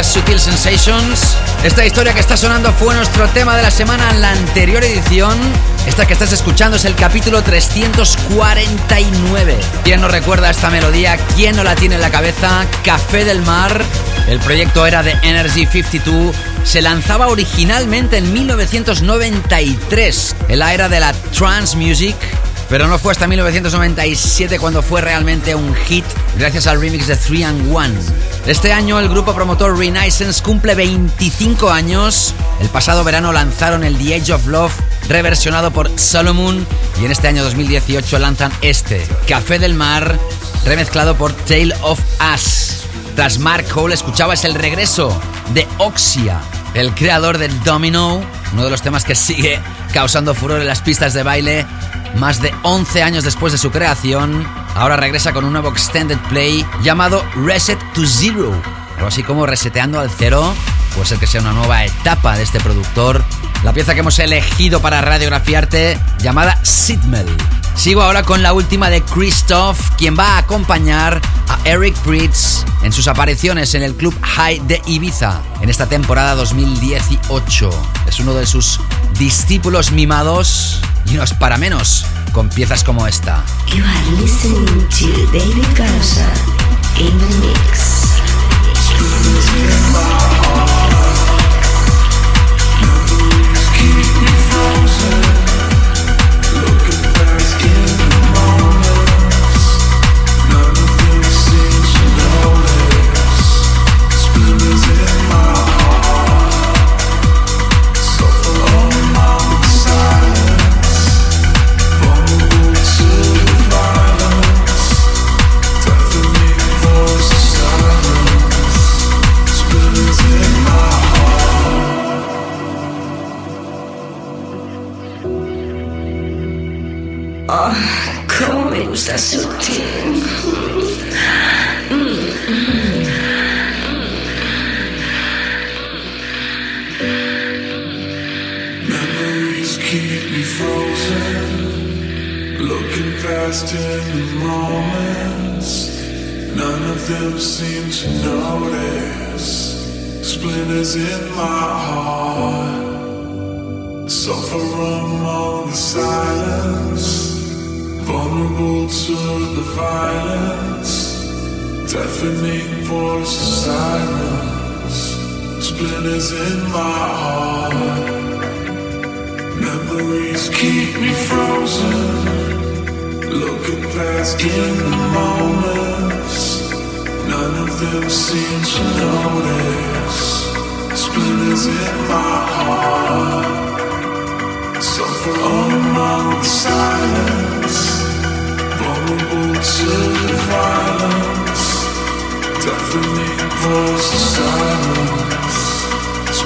Escuchas Sutil Sensations. Esta historia que está sonando fue nuestro tema de la semana en la anterior edición. Esta que estás escuchando es el capítulo 349. ¿Quién no recuerda esta melodía? ¿Quién no la tiene en la cabeza? Café del Mar. El proyecto era de Energy 52. Se lanzaba originalmente en 1993, en la era de la trance music. Pero no fue hasta 1997 cuando fue realmente un hit gracias al remix de 3 and 1. Este año el grupo promotor Renaissance cumple 25 años. El pasado verano lanzaron el The Age of Love reversionado por Solomon y en este año 2018 lanzan este, Café del Mar, remezclado por Tale of Us. Tras Mark Hole escuchabas el regreso de Oxia, el creador del Domino, uno de los temas que sigue causando furor en las pistas de baile. Más de 11 años después de su creación, ahora regresa con un nuevo extended play llamado Reset to Zero. Algo así como reseteando al cero. Puede ser que sea una nueva etapa de este productor. La pieza que hemos elegido para radiografiarte, llamada Sidmel. Sigo ahora con la última de Christoph, quien va a acompañar a Eric Pritz en sus apariciones en el Club High de Ibiza en esta temporada 2018. Es uno de sus discípulos mimados y no es para menos con piezas como esta. You are listening to David Gausa in the mix. Splinters in my heart. Memories keep me frozen. Looking past in the moments. None of them seem to notice. Splinters in my heart. Suffer among the silence. Vulnerable to the violence. Deafening voice of silence.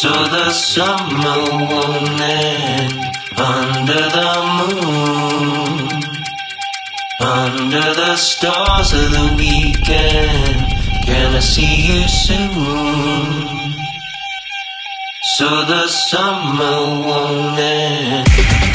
So the summer won't end under the moon. Under the stars of the weekend, can I see you soon? So the summer won't end.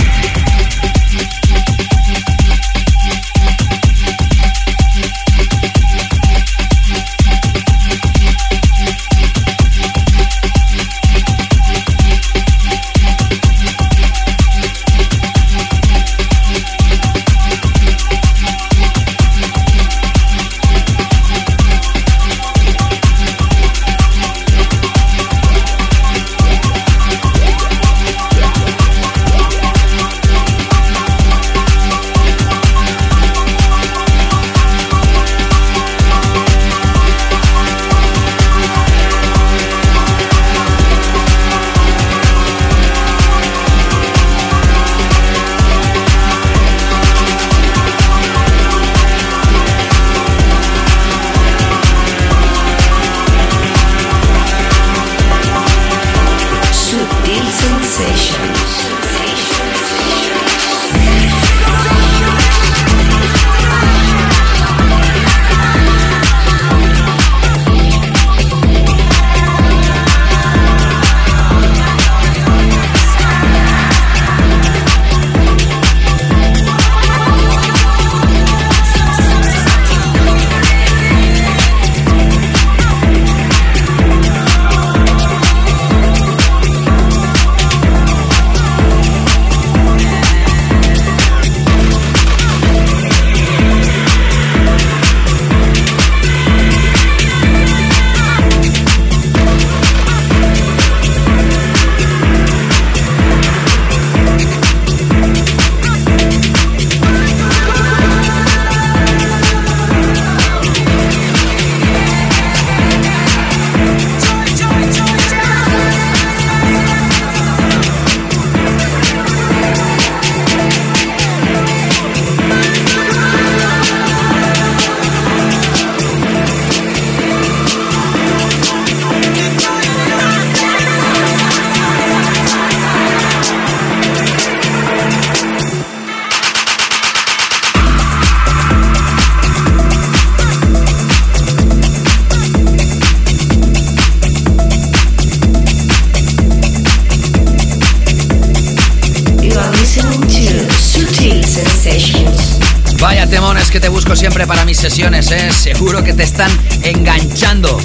Están enganchando.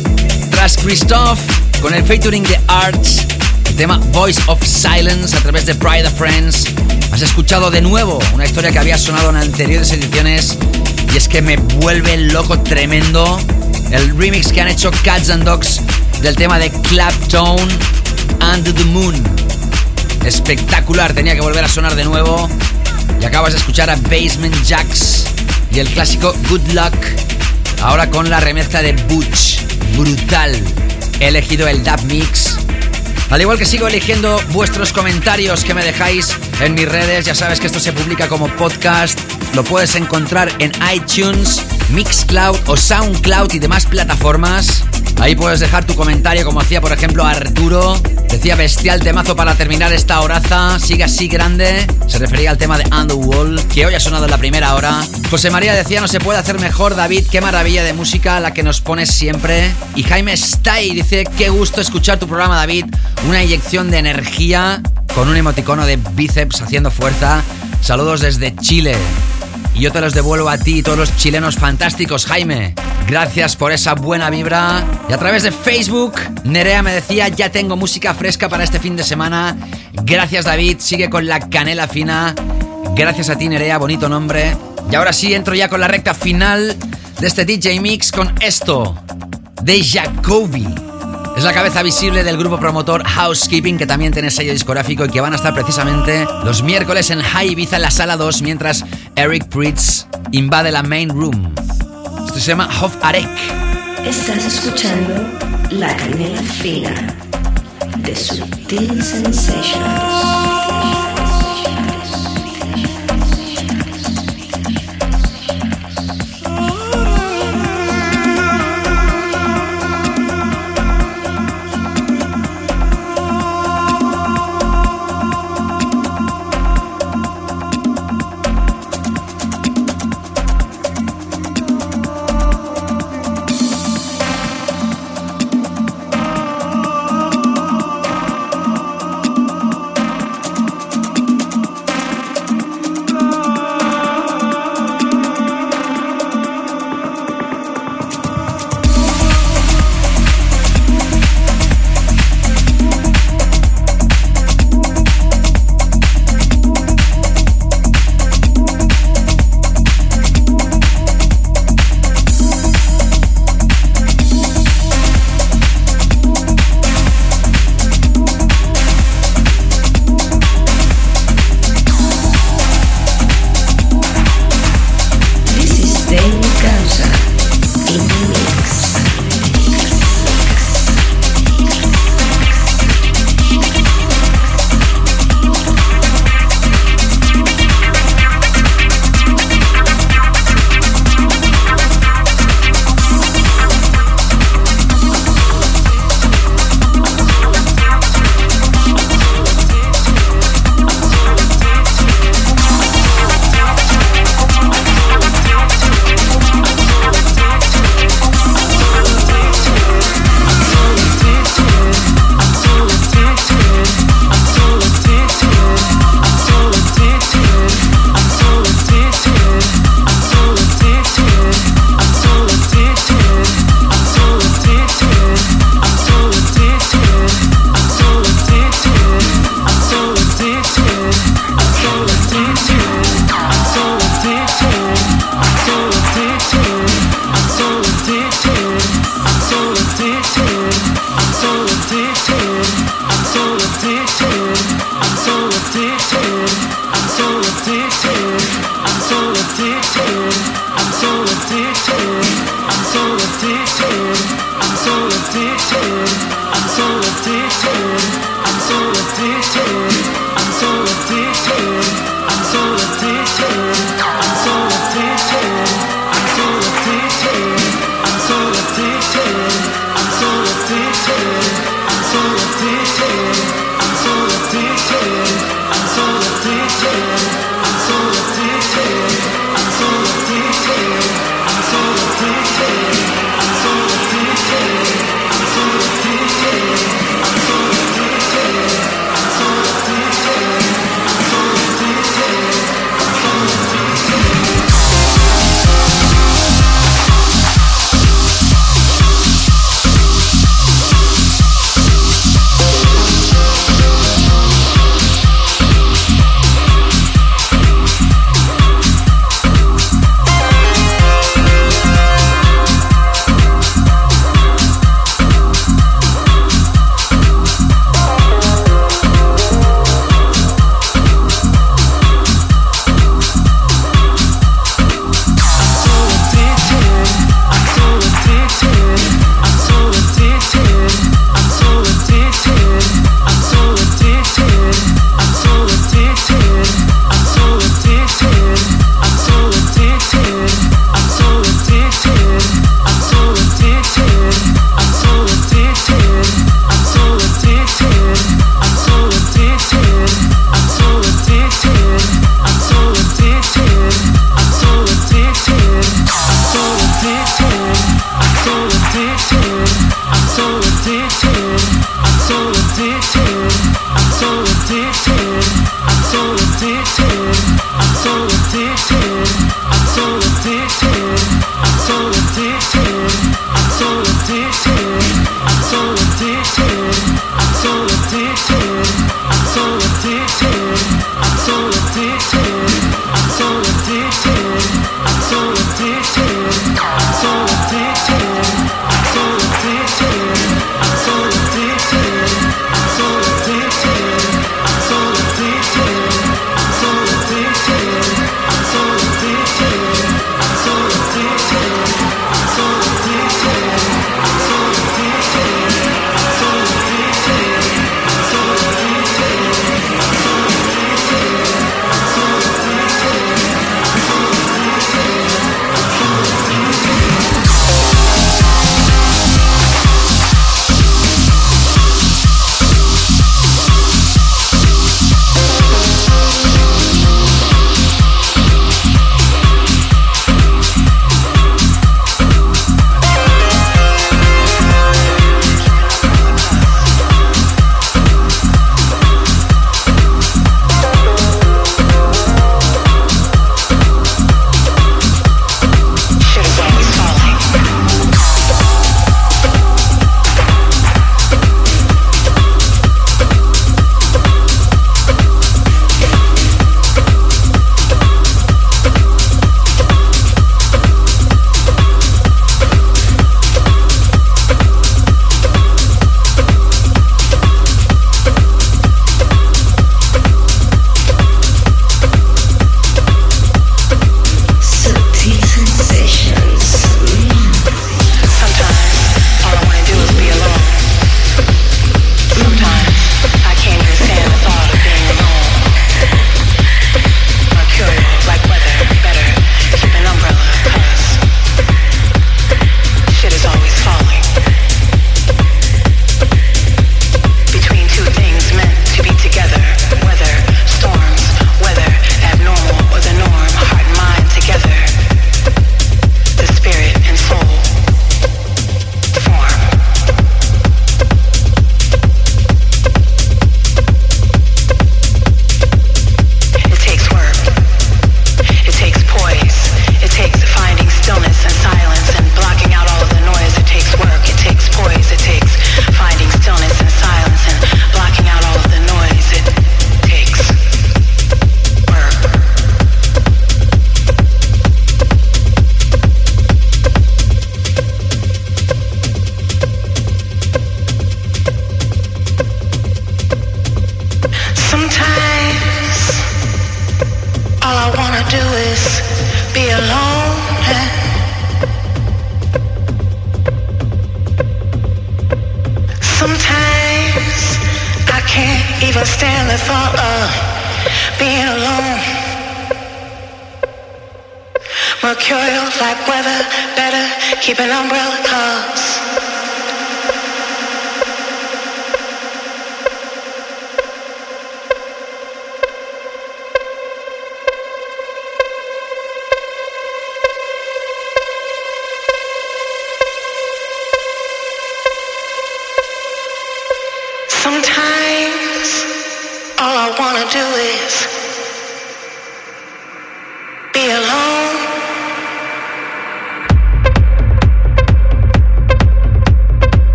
Tras Christoph, con el featuring de Arts, el tema Voice of Silence a través de Pride of Friends, has escuchado de nuevo una historia que había sonado en anteriores ediciones y es que me vuelve loco tremendo el remix que han hecho Cats and Dogs del tema de Clapton, Under the Moon. Espectacular, tenía que volver a sonar de nuevo. Y acabas de escuchar a Basement Jacks y el clásico Good Luck. Ahora con la remezcla de Butch. Brutal. He elegido el Dub Mix. Al igual que sigo eligiendo vuestros comentarios que me dejáis en mis redes, ya sabes que esto se publica como podcast. Lo puedes encontrar en iTunes, Mixcloud o Soundcloud y demás plataformas. Ahí puedes dejar tu comentario como hacía por ejemplo Arturo. Decía bestial temazo para terminar esta horaza. Sigue así grande. Se refería al tema de Underworld, que hoy ha sonado en la primera hora. José María decía no se puede hacer mejor, David. Qué maravilla de música la que nos pones siempre. Y Jaime Stay dice qué gusto escuchar tu programa, David. Una inyección de energía con un emoticono de bíceps haciendo fuerza. Saludos desde Chile. Y yo te los devuelvo a ti y todos los chilenos fantásticos, Jaime. Gracias por esa buena vibra. Y a través de Facebook, Nerea me decía, ya tengo música fresca para este fin de semana. Gracias David, sigue con la canela fina. Gracias a ti Nerea, bonito nombre. Y ahora sí, entro ya con la recta final de este DJ Mix con esto, de Jacoby. Es la cabeza visible del grupo promotor Housekeeping, que también tiene sello discográfico y que van a estar precisamente los miércoles en High Ibiza en la sala 2, mientras Eric Pritz invade la main room. Esto se llama Hof Arek. Estás escuchando La Canela Fina de Sutil Sensations. Addicted. I'm so addicted.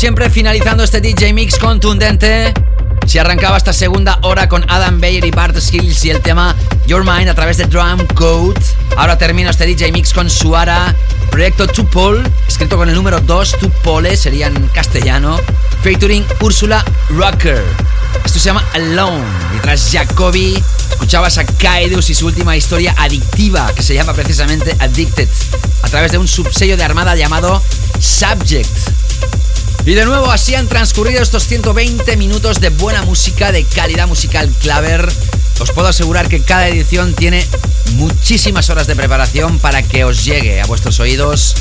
Siempre, finalizando este DJ Mix contundente. Si arrancaba esta segunda hora con Adam Bayer y Bart Skills y el tema Your Mind a través de Drum Code. Ahora termino este DJ Mix con Suara, proyecto Tupol, escrito con el número 2, Tupole, sería en castellano, featuring Úrsula Rocker. Esto se llama Alone. Y tras Jacobi, escuchabas a Kaidus y su última historia adictiva, que se llama precisamente Addicted, a través de un subsello de Armada llamado Subject. Y de nuevo así han transcurrido estos 120 minutos de buena música, de calidad musical claver. Os puedo asegurar que cada edición tiene muchísimas horas de preparación para que os llegue a vuestros oídos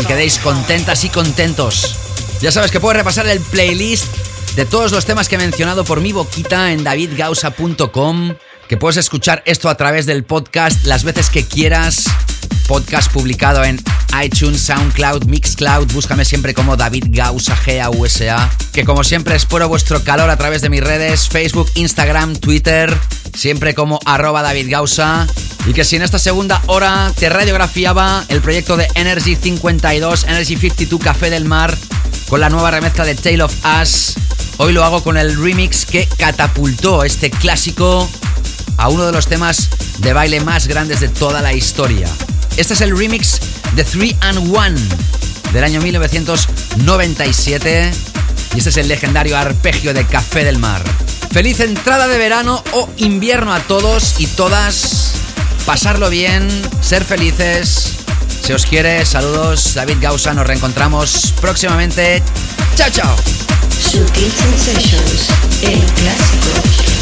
y quedéis contentas y contentos. Ya sabes que puedes repasar el playlist de todos los temas que he mencionado por mi boquita en davidgausa.com, que puedes escuchar esto a través del podcast las veces que quieras. Podcast publicado en iTunes, SoundCloud, Mixcloud. Búscame siempre como David Gausa, G-A-U-S-A. Que como siempre espero vuestro calor a través de mis redes, Facebook, Instagram, Twitter. Siempre como arroba David Gausa. Y que si en esta segunda hora te radiografiaba el proyecto de Energy 52, Energy 52 Café del Mar, con la nueva remezcla de Tale of Us. Hoy lo hago con el remix que catapultó este clásico a uno de los temas de baile más grandes de toda la historia. Este es el remix de 3 and 1 del año 1997 y este es el legendario arpegio de Café del Mar. Feliz entrada de verano o invierno a todos y todas. Pasarlo bien, ser felices. Se os quiere, saludos. David Gausa, nos reencontramos próximamente. Chao, chao. Sutil Sensations, el clásico.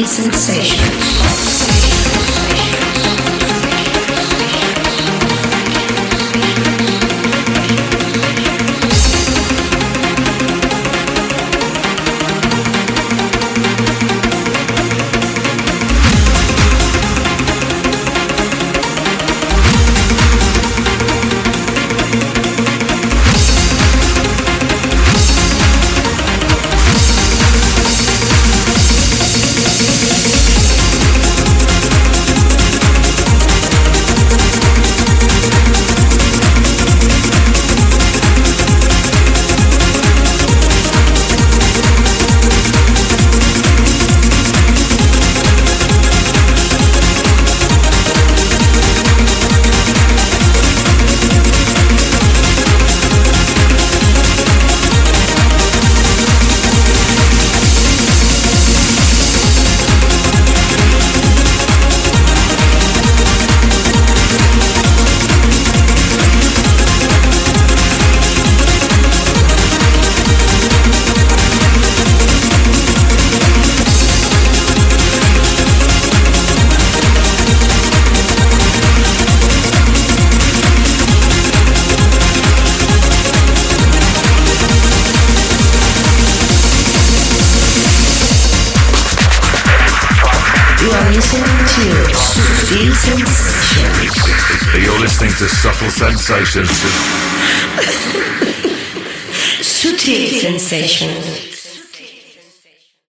On Sutil Sensations. Sutil Sensations.